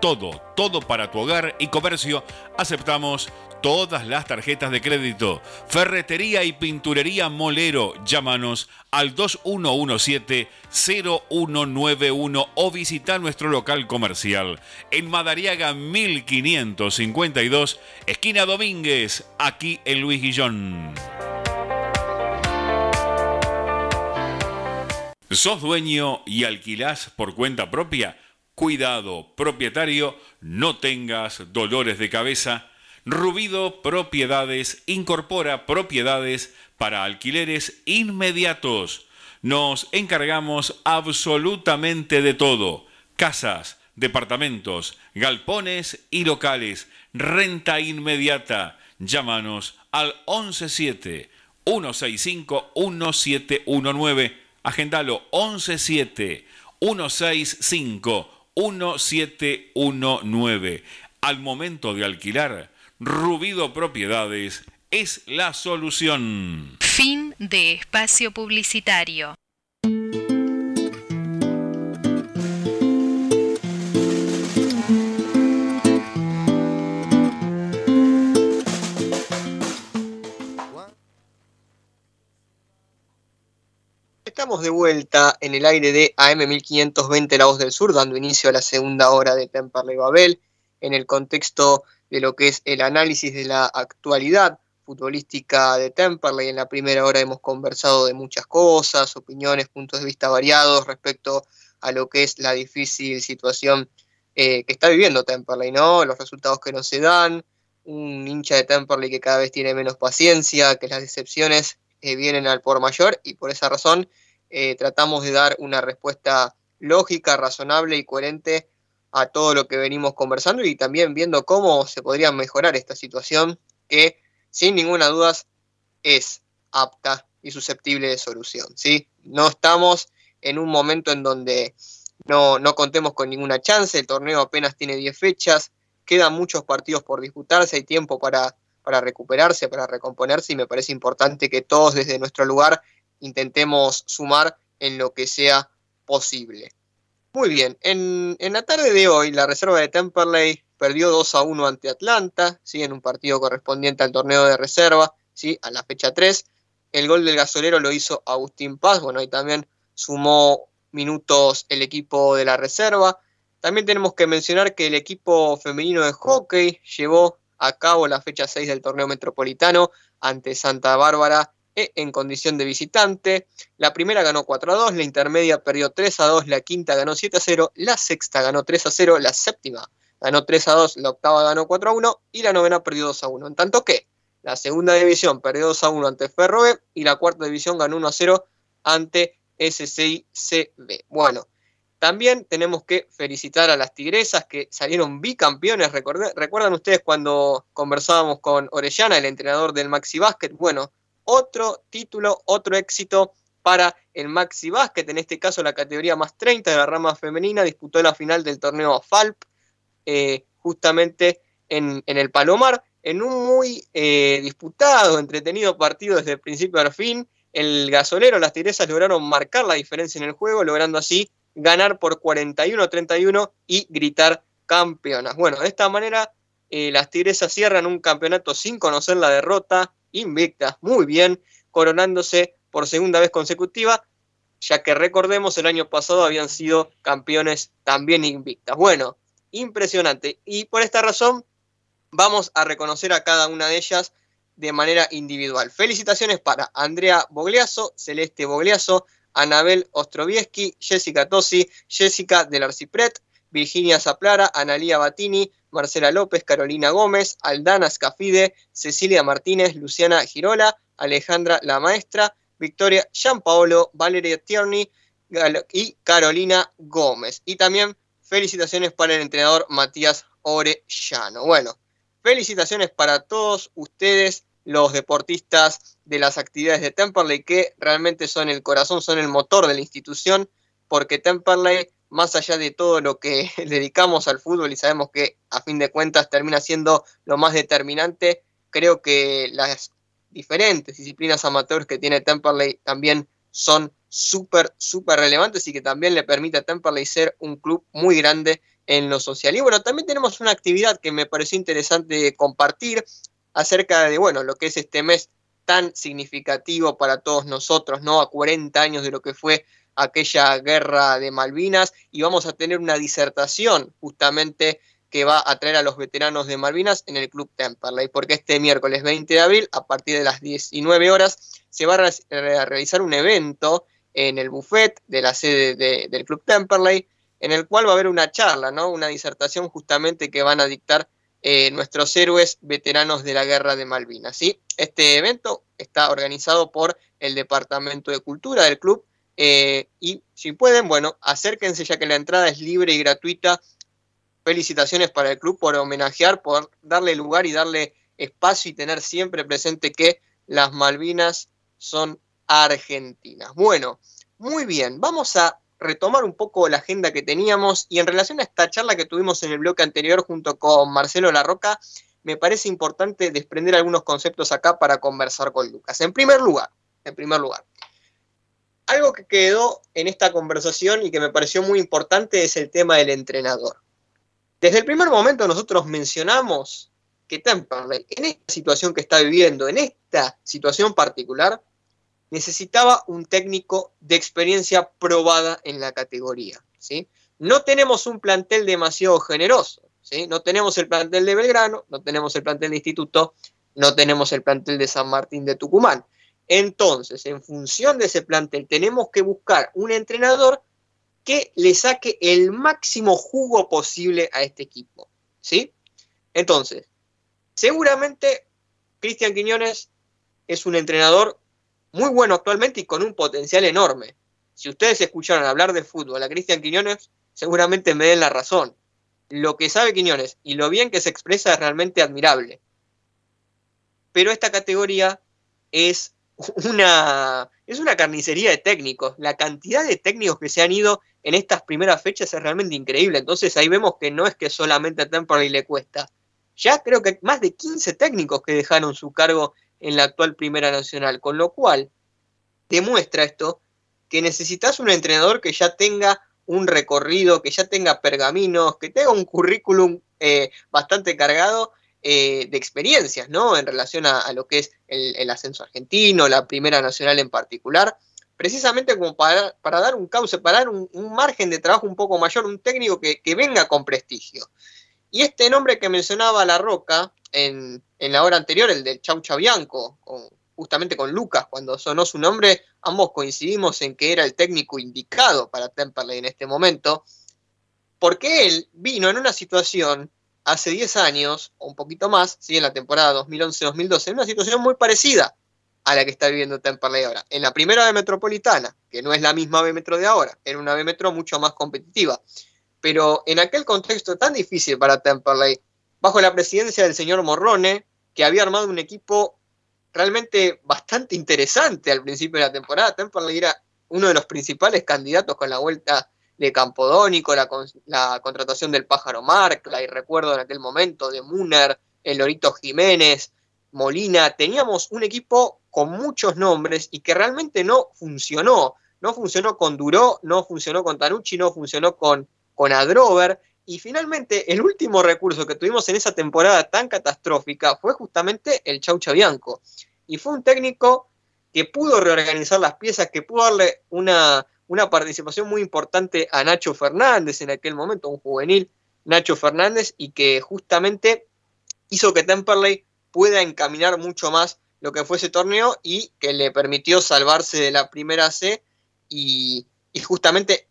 todo, todo para tu hogar y comercio. Aceptamos todas las tarjetas de crédito. Ferretería y pinturería Molero. Llámanos al 2117-0191 o visita nuestro local comercial en Madariaga 1552, esquina Domínguez, aquí en Luis Guillón. ¿Sos dueño y alquilás por cuenta propia? Cuidado, propietario, no tengas dolores de cabeza. Rubido Propiedades incorpora propiedades para alquileres inmediatos. Nos encargamos absolutamente de todo. Casas, departamentos, galpones y locales. Renta inmediata. Llámanos al 117 165 1719. Agendalo 117 165 1719. Al momento de alquilar, Rubido Propiedades es la solución. Fin de espacio publicitario. Estamos de vuelta en el aire de AM 1520 La Voz del Sur, dando inicio a la segunda hora de Temperley Babel, en el contexto de lo que es el análisis de la actualidad futbolística de Temperley. En la primera hora hemos conversado de muchas cosas, opiniones, puntos de vista variados respecto a lo que es la difícil situación eh, que está viviendo Temperley, ¿no? Los resultados que no se dan, un hincha de Temperley que cada vez tiene menos paciencia, que las decepciones eh, vienen al por mayor y por esa razón eh, tratamos de dar una respuesta lógica, razonable y coherente a todo lo que venimos conversando y también viendo cómo se podría mejorar esta situación que sin ninguna duda es apta y susceptible de solución. ¿sí? No estamos en un momento en donde no, no contemos con ninguna chance, el torneo apenas tiene 10 fechas, quedan muchos partidos por disputarse, hay tiempo para, para recuperarse, para recomponerse y me parece importante que todos desde nuestro lugar intentemos sumar en lo que sea posible. Muy bien, en, la tarde de hoy la reserva de Temperley perdió 2 a 1 ante Atlanta, ¿sí? en un partido correspondiente al torneo de reserva, ¿sí? a la fecha 3. El gol del gasolero lo hizo Agustín Paz, bueno, ahí también sumó minutos el equipo de la reserva. También tenemos que mencionar que el equipo femenino de hockey llevó a cabo la fecha 6 del torneo metropolitano ante Santa Bárbara en condición de visitante. La primera ganó 4 a 2, la intermedia perdió 3 a 2, la quinta ganó 7 a 0, la sexta ganó 3 a 0, la séptima ganó 3 a 2, la octava ganó 4 a 1 y la novena perdió 2 a 1. En tanto que la segunda división perdió 2 a 1 ante Ferroe y la cuarta división ganó 1 a 0 ante SCICB. Bueno, también tenemos que felicitar a las tigresas que salieron bicampeones. ¿Recuerdan ustedes cuando conversábamos con Orellana, el entrenador del Maxi Basket? Bueno, otro título, otro éxito para el Maxi Basket, en este caso la categoría más 30 de la rama femenina, disputó la final del torneo FALP, eh, justamente en, el Palomar, en un muy eh, disputado, entretenido partido desde el principio al fin. El gasolero, las tigresas lograron marcar la diferencia en el juego, logrando así ganar por 41-31 y gritar campeonas. Bueno, de esta manera eh, las Tigresas cierran un campeonato sin conocer la derrota, invictas, muy bien, coronándose por segunda vez consecutiva, ya que recordemos el año pasado habían sido campeones también invictas. Bueno, impresionante. Y por esta razón vamos a reconocer a cada una de ellas de manera individual. Felicitaciones para Andrea Bogliazo, Celeste Bogliazo, Anabel Ostrovieski, Jessica Tosi, Jessica del Arcipret, Virginia Zaplara, Analía Batini, Marcela López, Carolina Gómez, Aldana Scafide, Cecilia Martínez, Luciana Girola, Alejandra La Maestra, Victoria Gianpaolo, Valeria Tierney y Carolina Gómez. Y también felicitaciones para el entrenador Matías Orellano. Bueno, felicitaciones para todos ustedes, los deportistas de las actividades de Temperley, que realmente son el corazón, son el motor de la institución, porque Temperley más allá de todo lo que dedicamos al fútbol y sabemos que a fin de cuentas termina siendo lo más determinante, creo que las diferentes disciplinas amateurs que tiene Temperley también son súper, súper relevantes y que también le permite a Temperley ser un club muy grande en lo social. Y bueno, también tenemos una actividad que me pareció interesante compartir acerca de, bueno, lo que es este mes tan significativo para todos nosotros, ¿no? A 40 años de lo que fue aquella guerra de Malvinas y vamos a tener una disertación justamente que va a traer a los veteranos de Malvinas en el Club Temperley, porque este miércoles 20 de abril, a partir de las 19 horas, se va a realizar un evento en el buffet de la sede del Club Temperley, en el cual va a haber una charla, ¿no? una disertación justamente que van a dictar eh, nuestros héroes veteranos de la guerra de Malvinas. ¿sí? Este evento está organizado por el Departamento de Cultura del Club eh, y si pueden, bueno, acérquense ya que la entrada es libre y gratuita. Felicitaciones para el club por homenajear, por darle lugar y darle espacio y tener siempre presente que las Malvinas son argentinas. Bueno, muy bien, vamos a retomar un poco la agenda que teníamos y en relación a esta charla que tuvimos en el bloque anterior junto con Marcelo Larroca, me parece importante desprender algunos conceptos acá para conversar con Lucas. En primer lugar, en primer lugar, algo que quedó en esta conversación y que me pareció muy importante es el tema del entrenador. Desde el primer momento nosotros mencionamos que Temperley, en esta situación que está viviendo, en esta situación particular, necesitaba un técnico de experiencia probada en la categoría. ¿sí? No tenemos un plantel demasiado generoso. ¿sí? No tenemos el plantel de Belgrano, no tenemos el plantel de Instituto, no tenemos el plantel de San Martín de Tucumán. Entonces, en función de ese plantel, tenemos que buscar un entrenador que le saque el máximo jugo posible a este equipo. ¿Sí? Entonces, seguramente Cristian Quiñones es un entrenador muy bueno actualmente y con un potencial enorme. Si ustedes escucharon hablar de fútbol a Cristian Quiñones, seguramente me den la razón. Lo que sabe Quiñones y lo bien que se expresa es realmente admirable. Pero esta categoría es una, es una carnicería de técnicos. La cantidad de técnicos que se han ido en estas primeras fechas es realmente increíble. Entonces ahí vemos que no es que solamente a Temperley le cuesta. Ya creo que más de 15 técnicos que dejaron su cargo en la actual Primera Nacional. Con lo cual, demuestra esto que necesitas un entrenador que ya tenga un recorrido, que ya tenga pergaminos, que tenga un currículum eh, bastante cargado eh, de experiencias, ¿no? En relación a, lo que es el, ascenso argentino, la Primera Nacional en particular, precisamente como para, para dar un cauce, para dar un, margen de trabajo un poco mayor, un técnico que, venga con prestigio. Y este nombre que mencionaba La Roca en, la hora anterior, el de Chau Chabianco, justamente con Lucas, cuando sonó su nombre, ambos coincidimos en que era el técnico indicado para Temperley en este momento, porque él vino en una situación hace 10 años, o un poquito más, ¿sí? en la temporada 2011-2012, en una situación muy parecida a la que está viviendo Temperley ahora. En la primera B Metropolitana, que no es la misma B Metro de ahora, era una B Metro mucho más competitiva. Pero en aquel contexto tan difícil para Temperley, bajo la presidencia del señor Morrone, que había armado un equipo realmente bastante interesante al principio de la temporada, Temperley era uno de los principales candidatos con la vuelta de Campodónico, la, la contratación del Pájaro Marcla, y recuerdo en aquel momento de Muner, el Lorito Jiménez, Molina, teníamos un equipo con muchos nombres y que realmente no funcionó. No funcionó con Duró, no funcionó con Tanucci, no funcionó con, con Adrover. Y finalmente, el último recurso que tuvimos en esa temporada tan catastrófica fue justamente el Chau Chabianco. Y fue un técnico que pudo reorganizar las piezas, que pudo darle una, una participación muy importante a Nacho Fernández en aquel momento, un juvenil Nacho Fernández, y que justamente hizo que Temperley pueda encaminar mucho más lo que fue ese torneo y que le permitió salvarse de la primera C y, justamente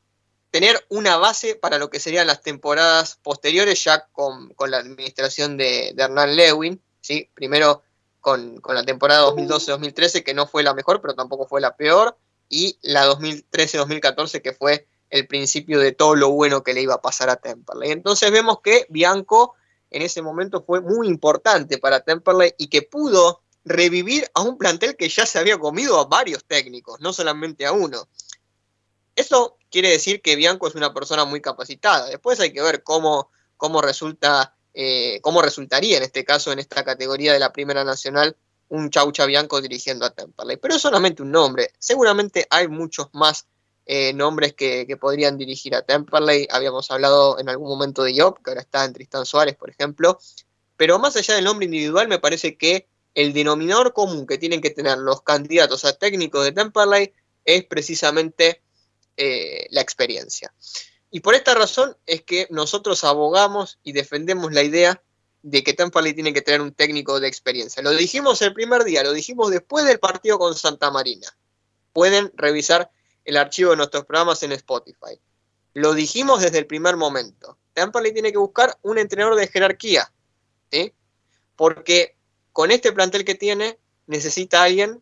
tener una base para lo que serían las temporadas posteriores ya con, la administración de, Hernán Lewin, ¿sí? primero con, la temporada 2012-2013 que no fue la mejor pero tampoco fue la peor y la 2013-2014 que fue el principio de todo lo bueno que le iba a pasar a Temperley. Entonces vemos que Bianco en ese momento fue muy importante para Temperley y que pudo revivir a un plantel que ya se había comido a varios técnicos, no solamente a uno. Eso quiere decir que Bianco es una persona muy capacitada. Después hay que ver cómo, cómo resulta, eh, cómo resultaría en este caso, en esta categoría de la Primera Nacional, un Chaucha Bianco dirigiendo a Temperley. Pero es solamente un nombre. Seguramente hay muchos más eh, nombres que, podrían dirigir a Temperley. Habíamos hablado en algún momento de Job, que ahora está en Tristan Suárez, por ejemplo. Pero más allá del nombre individual, me parece que el denominador común que tienen que tener los candidatos a técnicos de Temperley es precisamente eh, la experiencia. Y por esta razón es que nosotros abogamos y defendemos la idea de que Temperley tiene que tener un técnico de experiencia. Lo dijimos el primer día, lo dijimos después del partido con Santa Marina. Pueden revisar el archivo de nuestros programas en Spotify. Lo dijimos desde el primer momento. Temperley tiene que buscar un entrenador de jerarquía, ¿sí? Porque con este plantel que tiene necesita alguien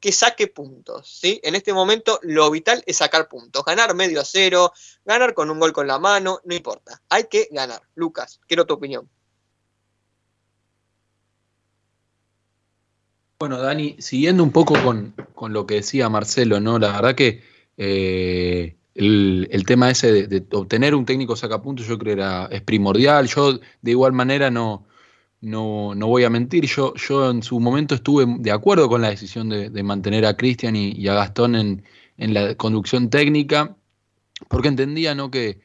que saque puntos, ¿sí? En este momento lo vital es sacar puntos, ganar medio a cero, ganar con un gol con la mano, no importa, hay que ganar. Lucas, quiero tu opinión. Bueno, Dani, siguiendo un poco con, con lo que decía Marcelo, ¿no? La verdad que eh, el, tema ese de, obtener un técnico sacapuntos yo creo era, es primordial. Yo de igual manera no, no, voy a mentir, yo, yo en su momento estuve de acuerdo con la decisión de, mantener a Cristian y, a Gastón en, la conducción técnica, porque entendía ¿no? que,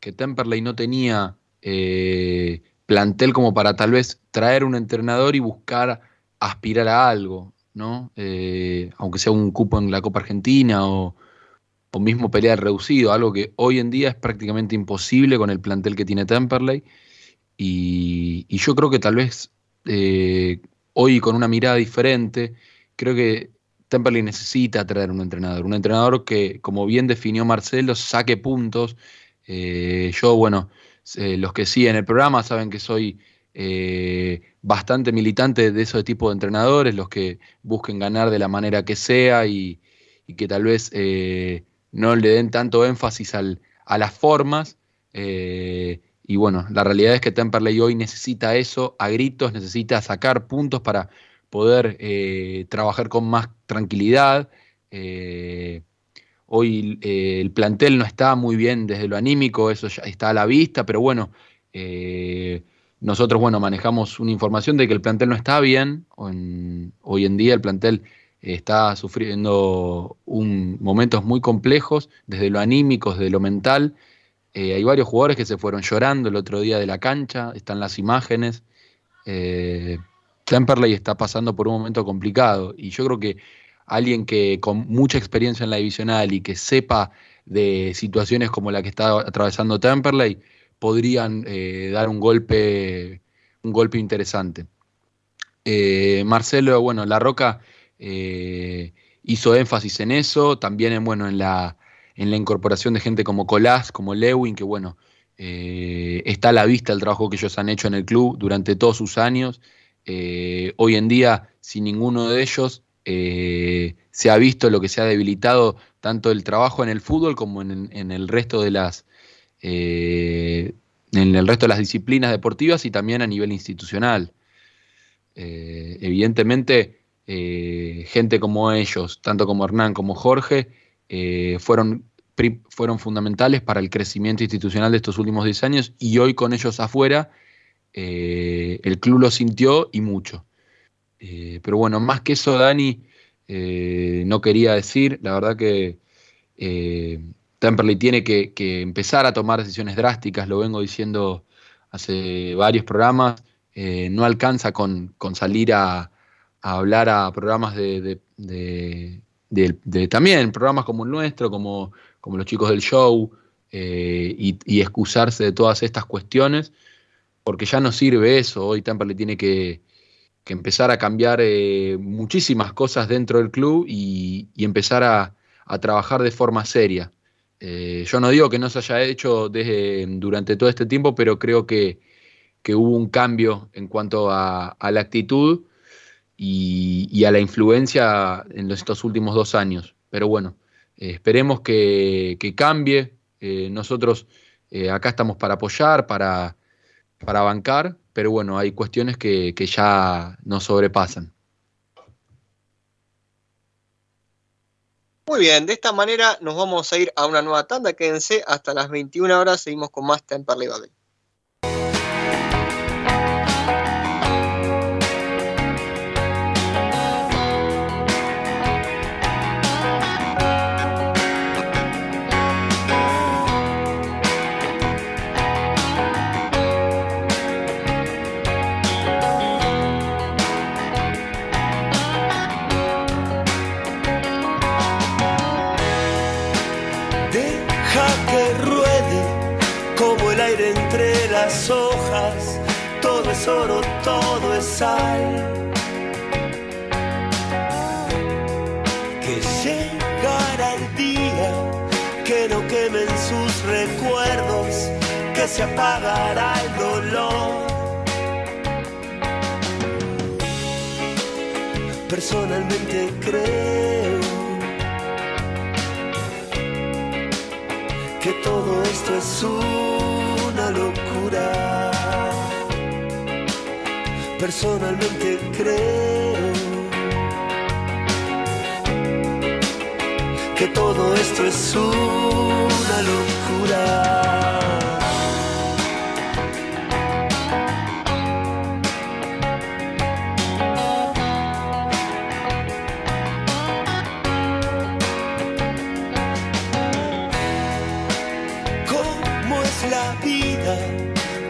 que Temperley no tenía eh, plantel como para tal vez traer un entrenador y buscar aspirar a algo, ¿no? Eh, aunque sea un cupo en la Copa Argentina o, o mismo pelear reducido, algo que hoy en día es prácticamente imposible con el plantel que tiene Temperley. Y, yo creo que tal vez eh, hoy con una mirada diferente, creo que Temperley necesita traer un entrenador, un entrenador que, como bien definió Marcelo, saque puntos. Eh, yo, bueno, los que siguen el programa saben que soy bastante militante de ese tipo de entrenadores, los que busquen ganar de la manera que sea y, que tal vez no le den tanto énfasis a las formas. Eh, y bueno, la realidad es que Temperley hoy necesita eso a gritos, necesita sacar puntos para poder eh, trabajar con más tranquilidad. Eh, hoy el plantel no está muy bien desde lo anímico, eso ya está a la vista, pero bueno, nosotros bueno, manejamos una información de que el plantel no está bien. hoy en día el plantel está sufriendo un, momentos muy complejos, desde lo anímico, desde lo mental. Eh, hay varios jugadores que se fueron llorando el otro día de la cancha, están las imágenes. Eh, Temperley está pasando por un momento complicado y yo creo que alguien que con mucha experiencia en la divisional y que sepa de situaciones como la que está atravesando Temperley podrían eh, dar un golpe, un golpe interesante. Marcelo, bueno, La Roca eh, hizo énfasis en eso, también en, bueno, en, la, en la incorporación de gente como Colás, como Lewin, que bueno, eh, está a la vista el trabajo que ellos han hecho en el club durante todos sus años. Eh, hoy en día, sin ninguno de ellos, se ha visto lo que se ha debilitado tanto el trabajo en el fútbol como en, el resto de las en el resto de las disciplinas deportivas y también a nivel institucional. evidentemente, eh, gente como ellos, tanto como Hernán como Jorge, eh, fueron, fueron fundamentales para el crecimiento institucional de estos últimos 10 años y hoy con ellos afuera, eh, el club lo sintió y mucho. pero bueno, más que eso, Dani, no quería decir, la verdad que Temperley tiene que, empezar a tomar decisiones drásticas, lo vengo diciendo hace varios programas, eh, no alcanza con, salir a, hablar a programas de, también programas como el nuestro, como, los chicos del show, eh, y, excusarse de todas estas cuestiones, porque ya no sirve eso. Hoy Temperley tiene que, empezar a cambiar eh, muchísimas cosas dentro del club y, empezar a, trabajar de forma seria. Eh, yo no digo que no se haya hecho desde, durante todo este tiempo, pero creo que, hubo un cambio en cuanto a, la actitud y, a la influencia en estos últimos dos años. Pero bueno, esperemos que, que cambie, eh, nosotros eh, acá estamos para apoyar, para, para bancar, pero bueno, hay cuestiones que, que ya nos sobrepasan. Muy bien, de esta manera nos vamos a ir a una nueva tanda. Quédense hasta las 21 horas. Seguimos con más Temperley Babel. Se apagará el dolor. Personalmente creo que todo esto es una locura personalmente creo que todo esto es una locura.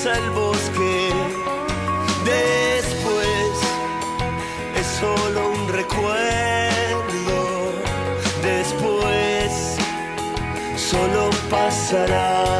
atraviesa el bosque. Después es solo un recuerdo. Después solo pasará.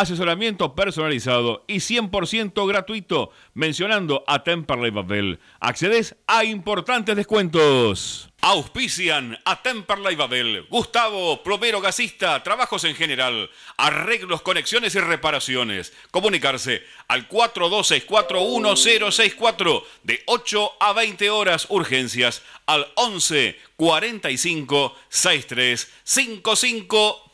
asesoramiento personalizado y 100% gratuito mencionando a Temperley Babel. Accedes a importantes descuentos. Auspician a Temperley Babel, Gustavo, plomero gasista, trabajos en general, arreglos, conexiones y reparaciones. Comunicarse al 42641064 de 8 a 20 horas urgencias al 11 45 63 55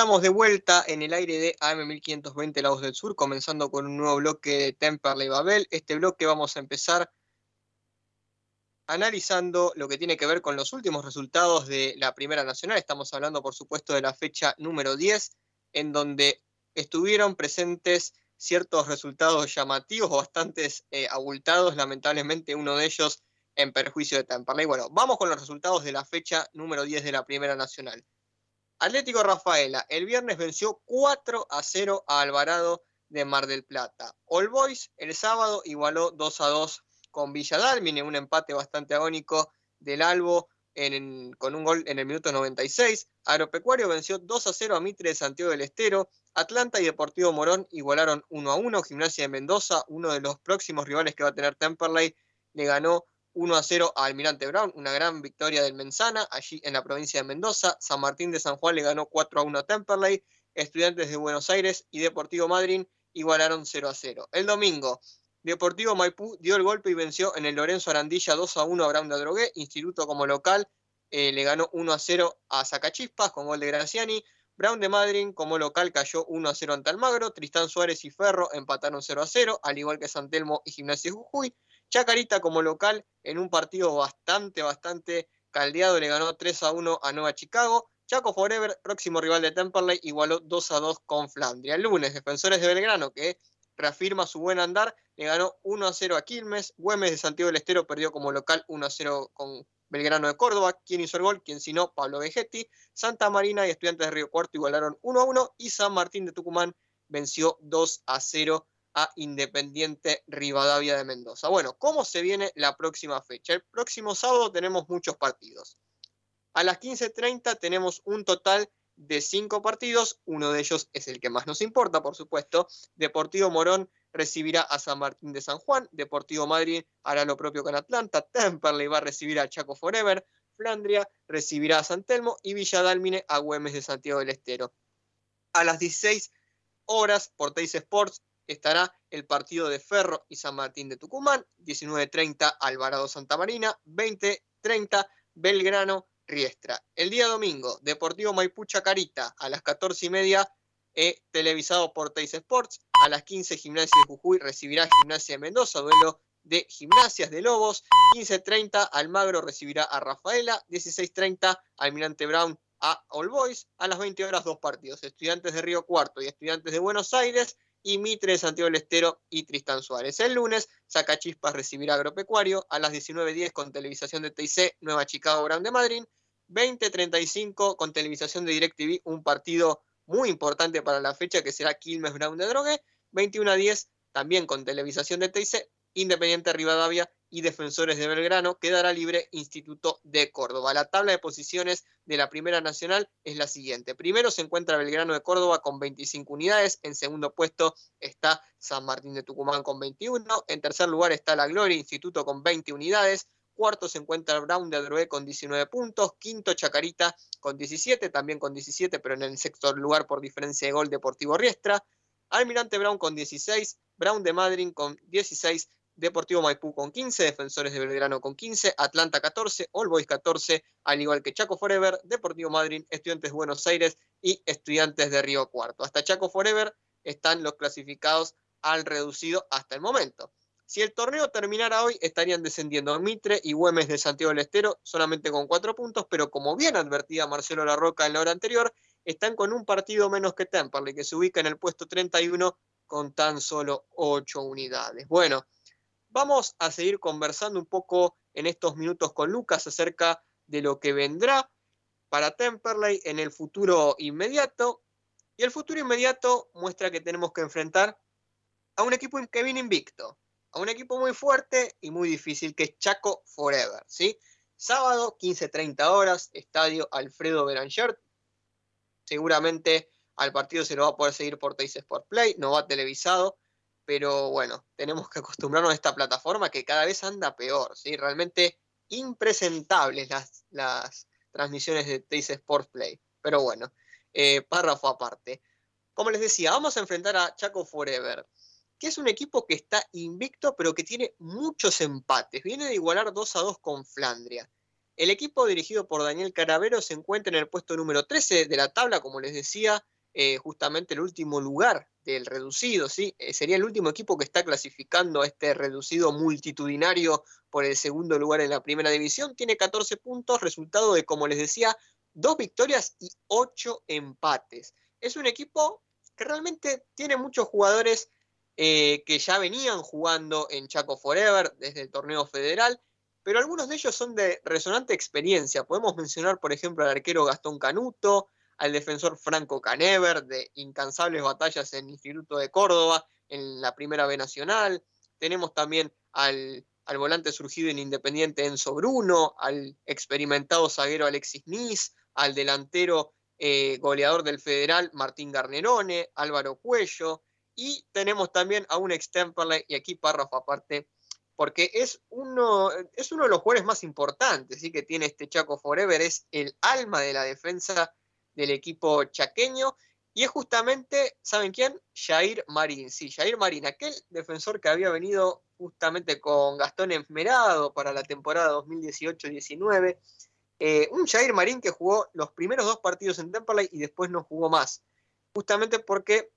Estamos de vuelta en el aire de AM1520 La del Sur, comenzando con un nuevo bloque de Temperley Babel. Este bloque vamos a empezar analizando lo que tiene que ver con los últimos resultados de la Primera Nacional. Estamos hablando, por supuesto, de la fecha número 10, en donde estuvieron presentes ciertos resultados llamativos o bastantes eh, abultados, lamentablemente uno de ellos en perjuicio de Temperley. Bueno, vamos con los resultados de la fecha número 10 de la Primera Nacional. Atlético Rafaela, el viernes venció 4 a 0 a Alvarado de Mar del Plata. All Boys el sábado igualó 2 a 2 con Villa Dálmine, un empate bastante agónico del Albo con un gol en el minuto 96. Agropecuario venció 2 a 0 a Mitre de Santiago del Estero. Atlanta y Deportivo Morón igualaron 1 a 1. Gimnasia de Mendoza, uno de los próximos rivales que va a tener Temperley, le ganó 1 a 0 a Almirante Brown, una gran victoria del Menzana, allí en la provincia de Mendoza. San Martín de San Juan le ganó 4 a 1 a Temperley. Estudiantes de Buenos Aires y Deportivo Madryn igualaron 0 a 0. El domingo, Deportivo Maipú dio el golpe y venció en el Lorenzo Arandilla 2 a 1 a Brown de Adrogué. Instituto como local eh, le ganó 1 a 0 a Zacachispas con gol de Graciani. Brown de Madryn como local cayó 1 a 0 ante Almagro. Tristán Suárez y Ferro empataron 0 a 0, al igual que San Telmo y Gimnasia Jujuy. Chacarita como local en un partido bastante, bastante caldeado le ganó 3 a 1 a Nueva Chicago. Chaco Forever, próximo rival de Temperley, igualó 2 a 2 con Flandria. El lunes, Defensores de Belgrano, que reafirma su buen andar, le ganó 1 a 0 a Quilmes. Güemes de Santiago del Estero perdió como local 1 a 0 con Belgrano de Córdoba. ¿Quién hizo el gol? ¿Quién si no? Pablo Vegetti. Santa Marina y Estudiantes de Río Cuarto igualaron 1 a 1. Y San Martín de Tucumán venció 2 a 0 a Independiente Rivadavia de Mendoza. Bueno, ¿cómo se viene la próxima fecha? El próximo sábado tenemos muchos partidos. A las 15.30 tenemos un total de cinco partidos, uno de ellos es el que más nos importa, por supuesto. Deportivo Morón recibirá a San Martín de San Juan, Deportivo Madrid hará lo propio con Atlanta, Temperley va a recibir a Chaco Forever, Flandria recibirá a San Telmo y Villa Dálmine a Güemes de Santiago del Estero. A las 16 horas por Teis Sports estará el partido de Ferro y San Martín de Tucumán, 19.30 Alvarado Santa Marina, 20.30 Belgrano Riestra. El día domingo, Deportivo Maipú Chacarita, a las 14 y media, eh, televisado por Teis Sports. A las 15, Gimnasia de Jujuy recibirá Gimnasia de Mendoza, duelo de Gimnasias de Lobos. 15.30, Almagro recibirá a Rafaela. 16.30, Almirante Brown a All Boys. A las 20 horas, dos partidos: Estudiantes de Río Cuarto y Estudiantes de Buenos Aires y Mitre de Santiago del Estero y Tristán Suárez. El lunes, Sacachispas recibirá Agropecuario a las 19.10 con televisación de TIC, Nueva Chicago Brown de Madrid. 20.35 con televisación de DirecTV, un partido muy importante para la fecha que será Quilmes Brown de Drogue. 21 10 también con televisación de TIC, Independiente Rivadavia y Defensores de Belgrano, quedará libre Instituto de Córdoba. La tabla de posiciones de la Primera Nacional es la siguiente. Primero se encuentra Belgrano de Córdoba con 25 unidades, en segundo puesto está San Martín de Tucumán con 21, en tercer lugar está La Gloria Instituto con 20 unidades, cuarto se encuentra Brown de Adroé con 19 puntos, quinto Chacarita con 17, también con 17, pero en el sexto lugar por diferencia de gol Deportivo Riestra, Almirante Brown con 16, Brown de Madrid con 16, Deportivo Maipú con 15, Defensores de Belgrano con 15, Atlanta 14, All Boys 14, al igual que Chaco Forever, Deportivo Madrid, Estudiantes de Buenos Aires y Estudiantes de Río Cuarto. Hasta Chaco Forever están los clasificados al reducido hasta el momento. Si el torneo terminara hoy, estarían descendiendo Mitre y Güemes de Santiago del Estero, solamente con cuatro puntos, pero como bien advertía Marcelo Larroca en la hora anterior, están con un partido menos que Temperley, que se ubica en el puesto 31 con tan solo ocho unidades. Bueno, Vamos a seguir conversando un poco en estos minutos con Lucas acerca de lo que vendrá para Temperley en el futuro inmediato. Y el futuro inmediato muestra que tenemos que enfrentar a un equipo que viene invicto, a un equipo muy fuerte y muy difícil que es Chaco Forever, ¿sí? Sábado, 15.30 horas, estadio Alfredo Beranger. Seguramente al partido se lo va a poder seguir por Teis Sport Play, no va televisado, pero bueno, tenemos que acostumbrarnos a esta plataforma que cada vez anda peor, ¿sí? Realmente impresentables las, las transmisiones de Teis Sports Play. Pero bueno, eh, párrafo aparte. Como les decía, vamos a enfrentar a Chaco Forever, que es un equipo que está invicto, pero que tiene muchos empates. Viene de igualar 2 a 2 con Flandria. El equipo dirigido por Daniel Caravero se encuentra en el puesto número 13 de la tabla, como les decía, eh, justamente el último lugar del reducido, ¿sí? Eh, sería el último equipo que está clasificando a este reducido multitudinario por el segundo lugar en la primera división. Tiene 14 puntos, resultado de, como les decía, dos victorias y ocho empates. Es un equipo que realmente tiene muchos jugadores eh, que ya venían jugando en Chaco Forever desde el torneo federal, pero algunos de ellos son de resonante experiencia. Podemos mencionar, por ejemplo, al arquero Gastón Canuto, al defensor Franco Canever de incansables batallas en el Instituto de Córdoba, en la Primera B Nacional. Tenemos también al, volante surgido en Independiente Enzo Bruno, al experimentado zaguero Alexis Nis, al delantero eh, goleador del Federal Martín Garnerone, Álvaro Cuello, y tenemos también a un extemporale, y aquí párrafo aparte, porque es uno, es uno de los jugadores más importantes ¿sí? que tiene este Chaco Forever, es el alma de la defensa del equipo chaqueño. Y es justamente, ¿saben quién? Jair Marín. Sí, Jair Marín, aquel defensor que había venido justamente con Gastón Esmerado para la temporada 2018-19. Eh, un Jair Marín que jugó los primeros dos partidos en Temperley y después no jugó más. Justamente porque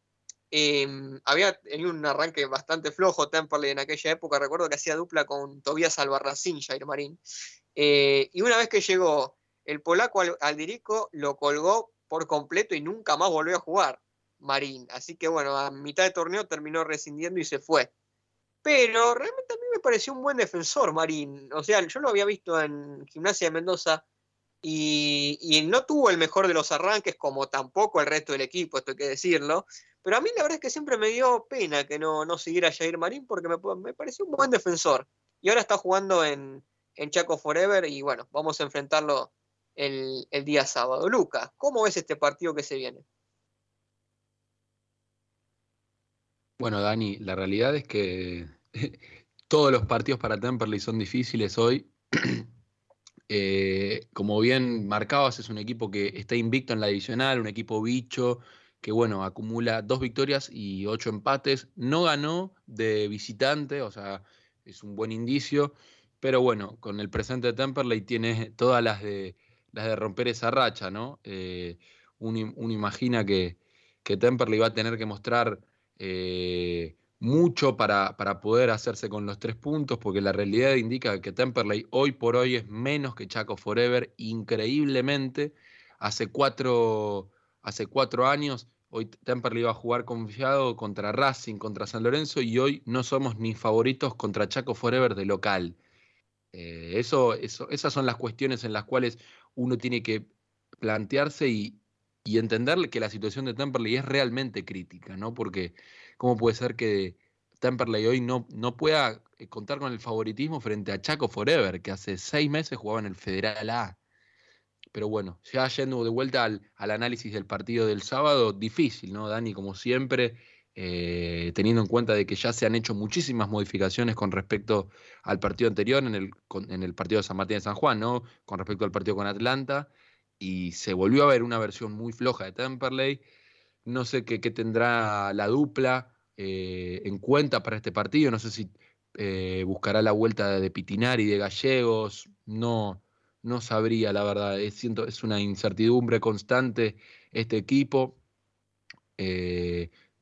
em, había tenido un arranque bastante flojo Temperley en aquella época. Recuerdo que hacía dupla con Tobías Albarracín, Jair Marín. Eh, y una vez que llegó el polaco Aldirico lo colgó por completo y nunca más volvió a jugar Marín. Así que bueno, a mitad de torneo terminó rescindiendo y se fue. Pero realmente a mí me pareció un buen defensor Marín. O sea, yo lo había visto en Gimnasia de Mendoza y, no tuvo el mejor de los arranques, como tampoco el resto del equipo, esto hay que decirlo. Pero a mí la verdad es que siempre me dio pena que no, no siguiera Jair Marín porque me, me pareció un buen defensor. Y ahora está jugando en, en Chaco Forever y bueno, vamos a enfrentarlo el, día sábado. Lucas, ¿cómo ves este partido que se viene? Bueno, Dani, la realidad es que todos los partidos para Temperley son difíciles hoy. Eh, como bien marcabas, es un equipo que está invicto en la divisional, un equipo bicho que, bueno, acumula dos victorias y ocho empates. No ganó de visitante, o sea, es un buen indicio. Pero bueno, con el presente de Temperley tiene todas las de las de romper esa racha, ¿no? Eh, uno, imagina que, que Temperley va a tener que mostrar eh, mucho para, para, poder hacerse con los tres puntos, porque la realidad indica que Temperley hoy por hoy es menos que Chaco Forever, increíblemente. Hace cuatro, hace cuatro años, hoy Temperley iba a jugar confiado contra Racing, contra San Lorenzo, y hoy no somos ni favoritos contra Chaco Forever de local. Eh, eso, eso, esas son las cuestiones en las cuales uno tiene que plantearse y, y entender que la situación de Temperley es realmente crítica, ¿no? Porque cómo puede ser que Temperley hoy no, pueda eh, contar con el favoritismo frente a Chaco Forever, que hace seis meses jugaba en el Federal A. Pero bueno, ya yendo de vuelta al, análisis del partido del sábado, difícil, ¿no, Dani? Como siempre, eh, teniendo en cuenta de que ya se han hecho muchísimas modificaciones con respecto al partido anterior, en el, en el partido de San Martín de San Juan, ¿no? Con respecto al partido con Atlanta, y se volvió a ver una versión muy floja de Temperley. No sé qué, tendrá la dupla eh, en cuenta para este partido, no sé si eh, buscará la vuelta de Pitinari, de Gallegos, no, no sabría, la verdad. Es, siento, es una incertidumbre constante este equipo.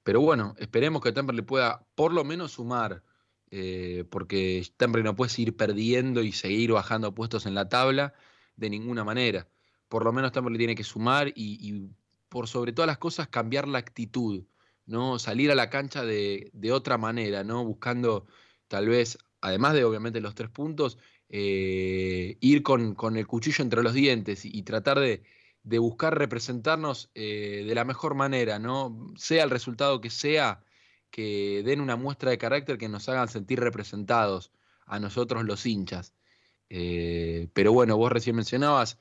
Pero bueno, esperemos que Temperley pueda por lo menos sumar, eh, porque Temperley no puede seguir perdiendo y seguir bajando puestos en la tabla de ninguna manera. Por lo menos Temperley tiene que sumar y, por sobre todas las cosas cambiar la actitud, ¿no? Salir a la cancha de, de otra manera, ¿no? Buscando tal vez, además de obviamente los tres puntos, eh, ir con, el cuchillo entre los dientes y, tratar de, buscar representarnos eh, de la mejor manera, ¿no? Sea el resultado que sea, que den una muestra de carácter que nos hagan sentir representados a nosotros los hinchas. Eh, pero bueno, vos recién mencionabas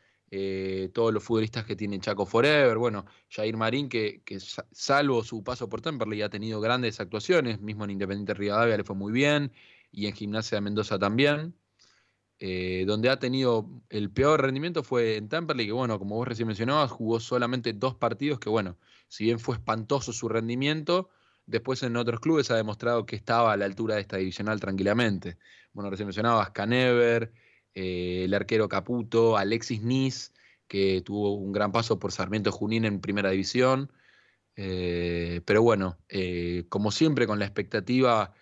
todos los futbolistas que tienen Chaco Forever, bueno, Jair Marín, que, que, salvo su paso por Temperley ha tenido grandes actuaciones, mismo en Independiente Rivadavia le fue muy bien, y en Gimnasia de Mendoza también. Eh, donde ha tenido el peor rendimiento fue en Temperley, que bueno, como vos recién mencionabas, jugó solamente dos partidos, que bueno, si bien fue espantoso su rendimiento, después en otros clubes ha demostrado que estaba a la altura de esta divisional tranquilamente. Bueno, recién mencionabas Canever, eh, el arquero Caputo, Alexis Nis, que tuvo un gran paso por Sarmiento Junín en primera división. Eh, pero bueno, como siempre con la expectativa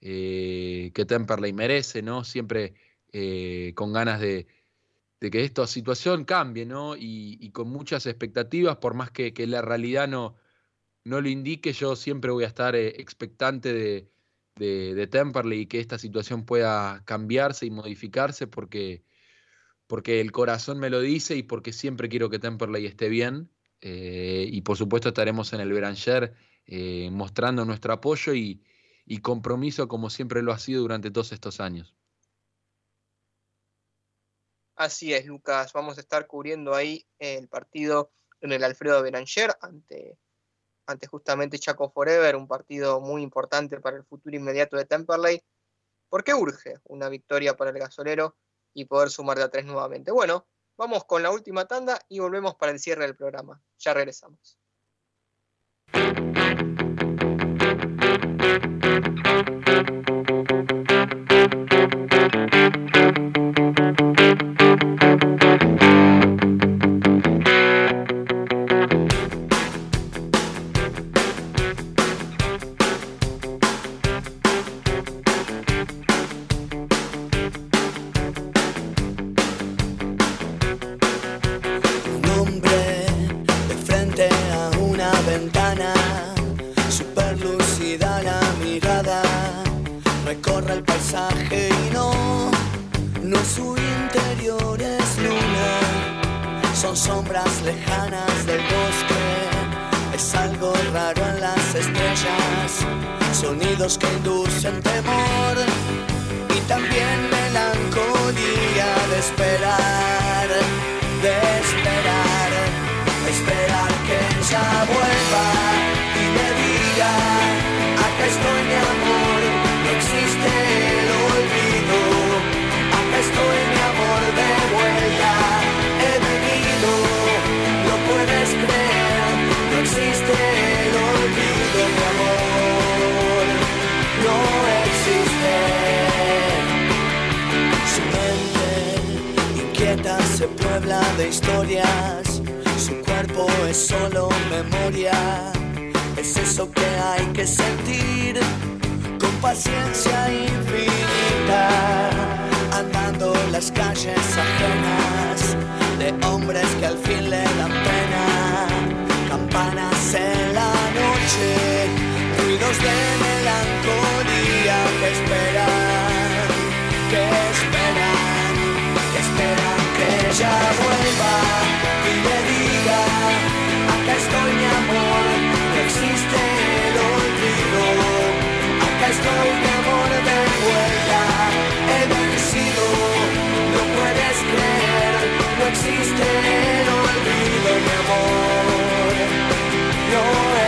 que Temperley merece, ¿no? Siempre eh, con ganas de, que esta situación cambie, ¿no? Y, con muchas expectativas, por más que, la realidad no, lo indique, yo siempre voy a estar eh, expectante de, de, Temperley y que esta situación pueda cambiarse y modificarse porque, porque el corazón me lo dice y porque siempre quiero que Temperley esté bien. Eh, y por supuesto estaremos en el Beranger mostrando nuestro apoyo y compromiso como siempre lo ha sido durante todos estos años. Así es, Lucas. Vamos a estar cubriendo ahí el partido en el Alfredo Beranger ante, ante justamente Chaco Forever, un partido muy importante para el futuro inmediato de Temperley. porque urge una victoria para el gasolero y poder sumar de a tres nuevamente? Bueno, vamos con la última tanda y volvemos para el cierre del programa. Ya regresamos. menos que indulsen de historias, su cuerpo es solo memoria, es eso que hay que sentir con paciencia infinita, andando las calles ajenas de hombres que al fin le dan pena, campanas en la noche, ruidos de melancolía que esperan. estoy de amor de vuelta, enloquecido, no puedes creer, no existe el olvido, mi amor, no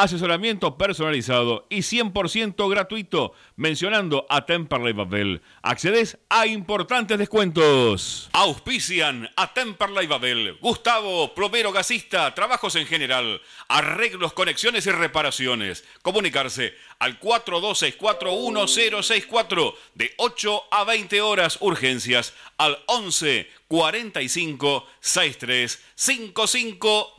Asesoramiento personalizado y 100% gratuito. Mencionando a Temperley Babel. Accedes a importantes descuentos. Auspician a Temperley Babel. Gustavo, plomero gasista, trabajos en general, arreglos, conexiones y reparaciones. Comunicarse al 42641064 de 8 a 20 horas urgencias al 11 45 63 55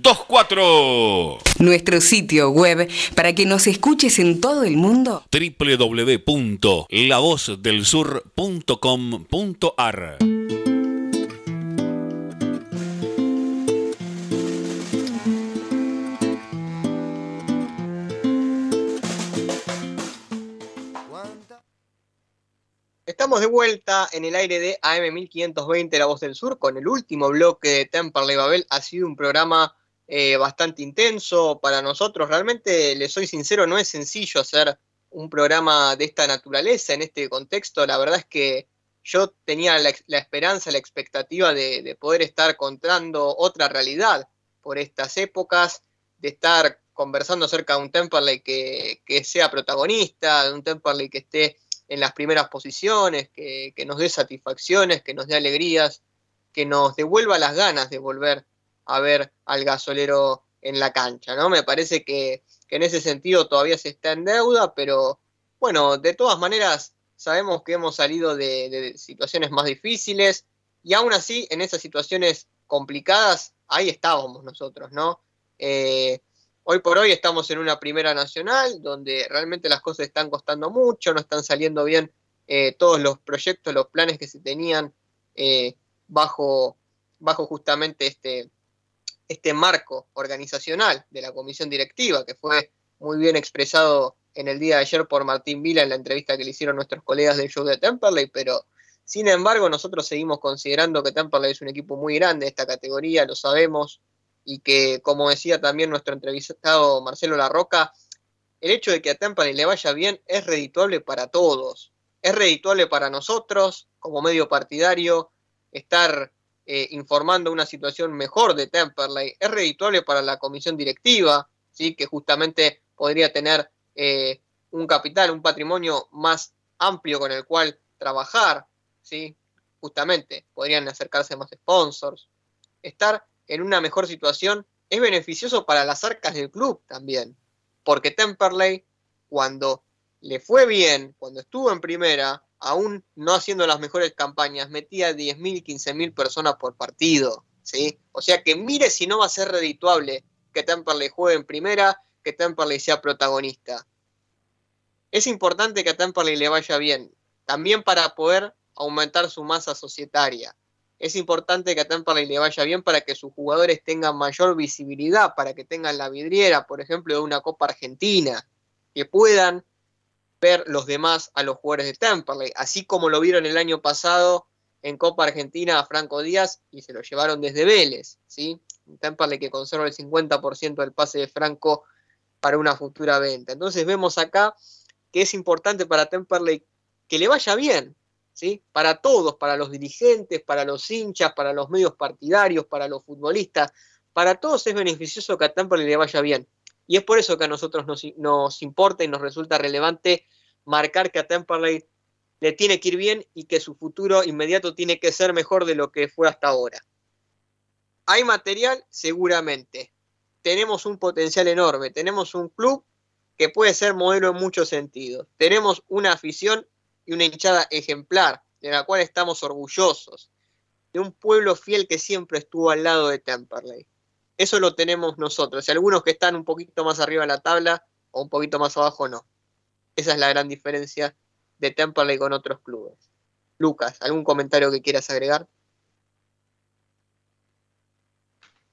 24. Nuestro sitio web para que nos escuches en todo el mundo. www.lavozdelsur.com.ar Estamos de vuelta en el aire de AM 1520 La Voz del Sur con el último bloque de Temperley Babel. Ha sido un programa eh, bastante intenso para nosotros. Realmente, le soy sincero, no es sencillo hacer un programa de esta naturaleza en este contexto. La verdad es que yo tenía la, esperanza, la expectativa de, de poder estar contando otra realidad por estas épocas, de estar conversando acerca de un Temperley que, que sea protagonista, de un Temperley que esté en las primeras posiciones, que, que, nos dé satisfacciones, que nos dé alegrías, que nos devuelva las ganas de volver a ver al gasolero en la cancha, ¿no? Me parece que, que en ese sentido todavía se está en deuda, pero bueno, de todas maneras sabemos que hemos salido de, situaciones más difíciles y aún así en esas situaciones complicadas, ahí estábamos nosotros, ¿no? Eh, Hoy por hoy estamos en una primera nacional donde realmente las cosas están costando mucho, no están saliendo bien eh, todos los proyectos, los planes que se tenían eh, bajo, bajo justamente este, este marco organizacional de la comisión directiva, que fue muy bien expresado en el día de ayer por Martín Vila en la entrevista que le hicieron nuestros colegas del show de Temperley, pero sin embargo nosotros seguimos considerando que Temperley es un equipo muy grande de esta categoría, lo sabemos, y que, como decía también nuestro entrevistado Marcelo Larroca, el hecho de que a Temperley le vaya bien es redituable para todos. Es redituable para nosotros, como medio partidario, estar eh, informando una situación mejor de Temperley. Es redituable para la comisión directiva, ¿sí? que justamente podría tener eh, un capital, un patrimonio más amplio con el cual trabajar. ¿sí? Justamente podrían acercarse más sponsors. Estar en una mejor situación es beneficioso para las arcas del club también. Porque Temperley, cuando le fue bien, cuando estuvo en primera, aún no haciendo las mejores campañas, metía 10.000, 15.000 personas por partido. ¿sí? O sea que mire si no va a ser redituable que Temperley juegue en primera, que Temperley sea protagonista. Es importante que a Temperley le vaya bien, también para poder aumentar su masa societaria. Es importante que a Temperley le vaya bien para que sus jugadores tengan mayor visibilidad, para que tengan la vidriera, por ejemplo, de una Copa Argentina, que puedan ver los demás a los jugadores de Temperley, así como lo vieron el año pasado en Copa Argentina a Franco Díaz y se lo llevaron desde Vélez, ¿sí? Temperley que conserva el 50% del pase de Franco para una futura venta. Entonces vemos acá que es importante para Temperley que le vaya bien, ¿sí? Para todos, para los dirigentes, para los hinchas, para los medios partidarios, para los futbolistas, para todos es beneficioso que a Temperley le vaya bien. Y es por eso que a nosotros nos, nos importa y nos resulta relevante marcar que a Temperley le tiene que ir bien y que su futuro inmediato tiene que ser mejor de lo que fue hasta ahora. ¿Hay material? Seguramente. Tenemos un potencial enorme. Tenemos un club que puede ser modelo en muchos sentidos. Tenemos una afición y una hinchada ejemplar, de la cual estamos orgullosos. De un pueblo fiel que siempre estuvo al lado de Temperley. Eso lo tenemos nosotros. Y algunos que están un poquito más arriba de la tabla o un poquito más abajo no. Esa es la gran diferencia de Temperley con otros clubes. Lucas, ¿algún comentario que quieras agregar?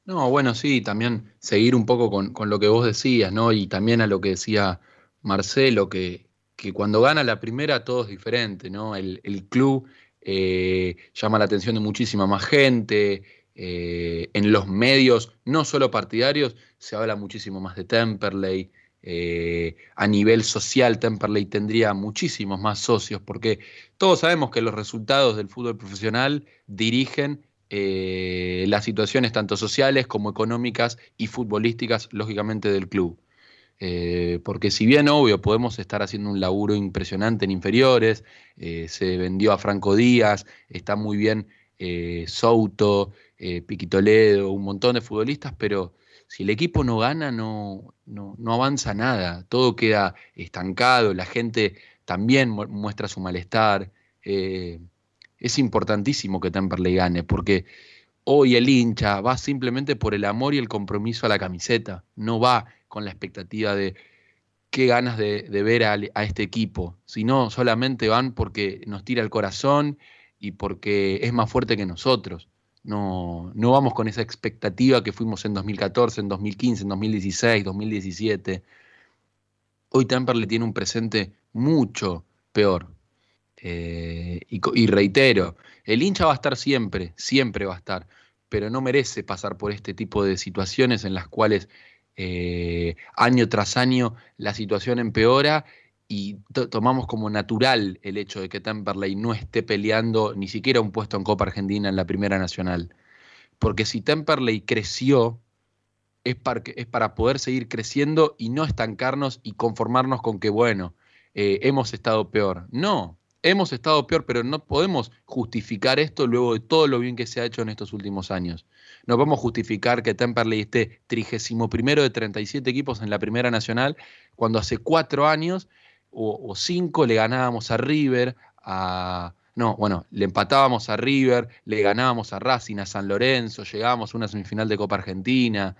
No, bueno, sí, también seguir un poco con, lo que vos decías, ¿no? Y también a lo que decía Marcelo, que, que cuando gana la primera todo es diferente, ¿no? El, club eh, llama la atención de muchísima más gente, eh, en los medios, no solo partidarios, se habla muchísimo más de Temperley, eh, a nivel social Temperley tendría muchísimos más socios, porque todos sabemos que los resultados del fútbol profesional dirigen eh, las situaciones tanto sociales como económicas y futbolísticas, lógicamente, del club. Eh, porque si bien obvio podemos estar haciendo un laburo impresionante en inferiores, se vendió a Franco Díaz, está muy bien Souto, Piquitoledo, un montón de futbolistas, pero si el equipo no gana, no, no, avanza nada, todo queda estancado, la gente también muestra su malestar. Eh, es importantísimo que Temperley gane, porque hoy el hincha va simplemente por el amor y el compromiso a la camiseta, no va con la expectativa de qué ganas de, ver a, a, este equipo, sino solamente van porque nos tira el corazón y porque es más fuerte que nosotros. No, no vamos con esa expectativa que fuimos en 2014, en 2015, en 2016, 2017. Hoy Temperley tiene un presente mucho peor. Eh, y, reitero, el hincha va a estar siempre, siempre va a estar, pero no merece pasar por este tipo de situaciones en las cuales eh, año tras año la situación empeora y tomamos como natural el hecho de que Temperley no esté peleando ni siquiera un puesto en Copa Argentina en la Primera Nacional. Porque si Temperley creció, es para, es para poder seguir creciendo y no estancarnos y conformarnos con que, bueno, eh, hemos estado peor. No, hemos estado peor, pero no podemos justificar esto luego de todo lo bien que se ha hecho en estos últimos años. No podemos justificar que Temperley esté trigésimo primero de 37 equipos en la Primera Nacional cuando hace cuatro años o, cinco le ganábamos a River, a, no, bueno, le empatábamos a River, le ganábamos a Racing, a San Lorenzo, llegábamos a una semifinal de Copa Argentina,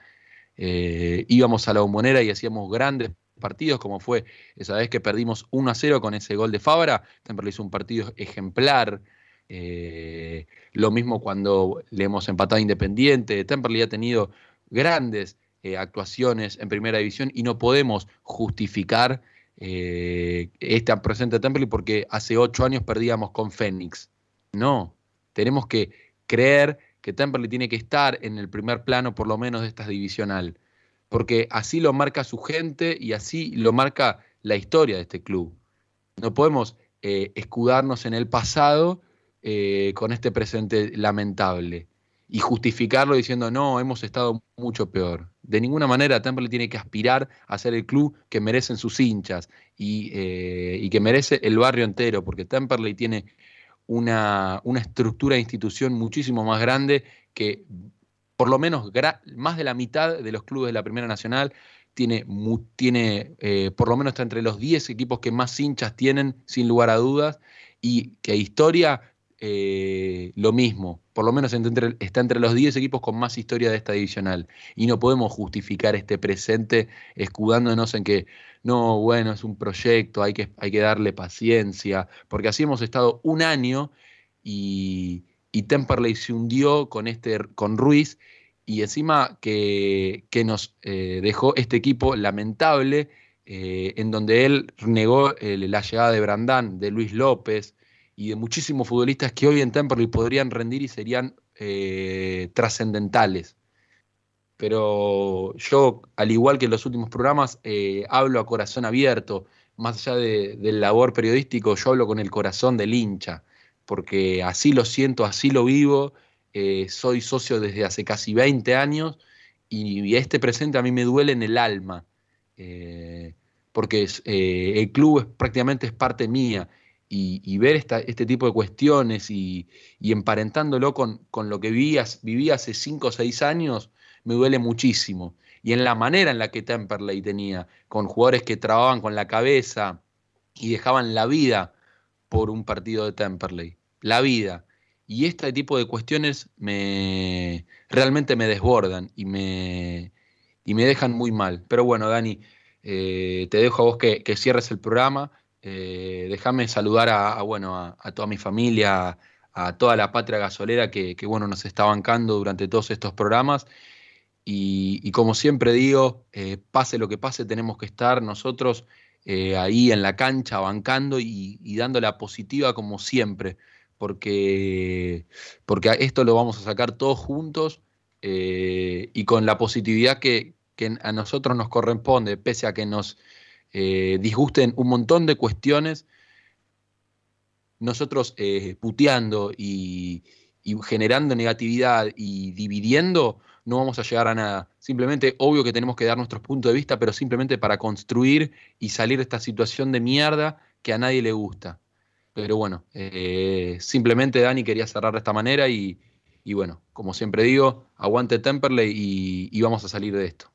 eh, íbamos a la bombonera y hacíamos grandes partidos, como fue esa vez que perdimos 1 a 0 con ese gol de Fabra, Temperley hizo un partido ejemplar. Eh, lo mismo cuando le hemos empatado a Independiente. Temperley ha tenido grandes eh, actuaciones en primera división y no podemos justificar eh, este presente Temperley porque hace ocho años perdíamos con Fénix. No, tenemos que creer que Temperley tiene que estar en el primer plano por lo menos de esta divisional, porque así lo marca su gente y así lo marca la historia de este club. No podemos eh, escudarnos en el pasado eh, con este presente lamentable y justificarlo diciendo, no, hemos estado mucho peor. De ninguna manera Temperley tiene que aspirar a ser el club que merecen sus hinchas y, eh, que merece el barrio entero, porque Temperley tiene una, estructura de institución muchísimo más grande que por lo menos más de la mitad de los clubes de la Primera Nacional tiene, tiene eh, por lo menos está entre los 10 equipos que más hinchas tienen, sin lugar a dudas, y que historia eh, lo mismo, por lo menos está entre los 10 equipos con más historia de esta divisional. Y no podemos justificar este presente escudándonos en que no, bueno, es un proyecto, hay que, hay que darle paciencia, porque así hemos estado un año y, Temperley se hundió con, este, con Ruiz y encima que, nos eh, dejó este equipo lamentable eh, en donde él negó la llegada de Brandán, de Luis López y de muchísimos futbolistas que hoy en Temperley podrían rendir y serían trascendentales. Pero yo, al igual que en los últimos programas, hablo a corazón abierto, más allá del labor periodístico, yo hablo con el corazón del hincha, porque así lo siento, así lo vivo eh, soy socio desde hace casi 20 años y, este presente a mí me duele en el alma, eh, porque eh, el club prácticamente es parte mía y, ver este tipo de cuestiones y, emparentándolo con, lo que viví, hace 5 o 6 años, me duele muchísimo. Y en la manera en la que Temperley tenía, con jugadores que trababan con la cabeza y dejaban la vida por un partido de Temperley. La vida. Y este tipo de cuestiones me realmente me desbordan y me, y me dejan muy mal. Pero bueno, Dani, eh, te dejo a vos que, cierres el programa. Eh, déjame saludar a, bueno, a, toda mi familia, a, toda la patria gasolera que, bueno, nos está bancando durante todos estos programas. Y, como siempre digo, eh, pase lo que pase, tenemos que estar nosotros ahí en la cancha bancando y, y dando la positiva como siempre porque, porque esto lo vamos a sacar todos juntos eh, y con la positividad que, a nosotros nos corresponde, pese a que nos eh, disgusten un montón de cuestiones, nosotros eh, puteando y, generando negatividad y dividiendo, no vamos a llegar a nada. Simplemente, obvio que tenemos que dar nuestros puntos de vista, pero simplemente para construir y salir de esta situación de mierda que a nadie le gusta. Pero bueno, eh, simplemente Dani quería cerrar de esta manera y, bueno, como siempre digo, aguante Temperley y, vamos a salir de esto.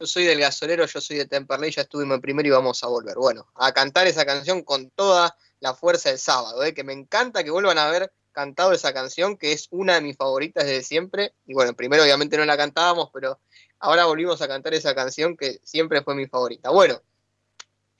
Yo soy del gasolero, yo soy de Temperley, ya estuvimos primero y vamos a volver. Bueno, a cantar esa canción con toda la fuerza del sábado, ¿eh? que me encanta que vuelvan a haber cantado esa canción, que es una de mis favoritas desde siempre. Y bueno, primero obviamente no la cantábamos, pero ahora volvimos a cantar esa canción que siempre fue mi favorita. Bueno,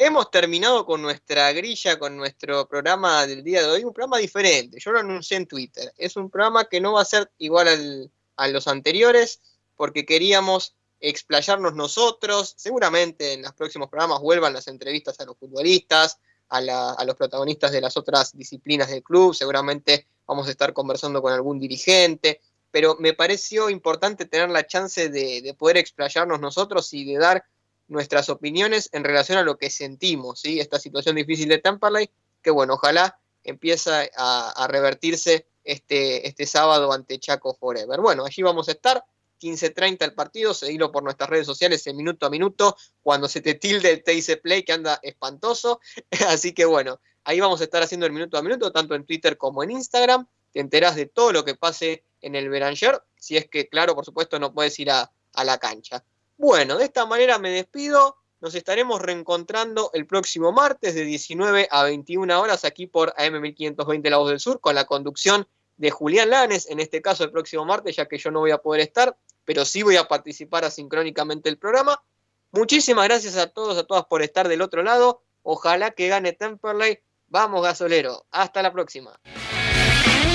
Hemos terminado con nuestra grilla, con nuestro programa del día de hoy, un programa diferente. Yo lo anuncié en Twitter. Es un programa que no va a ser igual a los anteriores, porque queríamos explayarnos nosotros. Seguramente en los próximos programas vuelvan las entrevistas a los futbolistas, a, los protagonistas de las otras disciplinas del club. Seguramente vamos a estar conversando con algún dirigente. Pero me pareció importante tener la chance de, de poder explayarnos nosotros y de dar nuestras opiniones en relación a lo que sentimos, ¿sí? Esta situación difícil de Tamperley, que bueno, ojalá empiece a, revertirse este, este sábado ante Chaco Forever. Bueno, allí vamos a estar, 15.30 el partido, seguilo por nuestras redes sociales en minuto a minuto, cuando se te tilde el TIC Play, que anda espantoso. Así que bueno, ahí vamos a estar haciendo el minuto a minuto, tanto en Twitter como en Instagram. Te enterás de todo lo que pase en el Beranger, si es que, claro, por supuesto, no puedes ir a, a la cancha. Bueno, de esta manera me despido. Nos estaremos reencontrando el próximo martes de 19 a 21 horas aquí por AM1520 La Voz del Sur con la conducción de Julián Lanes, en este caso el próximo martes, ya que yo no voy a poder estar, pero sí voy a participar asincrónicamente el programa. Muchísimas gracias a todos, a todas por estar del otro lado. Ojalá que gane Temperley. Vamos, gasolero. Hasta la próxima.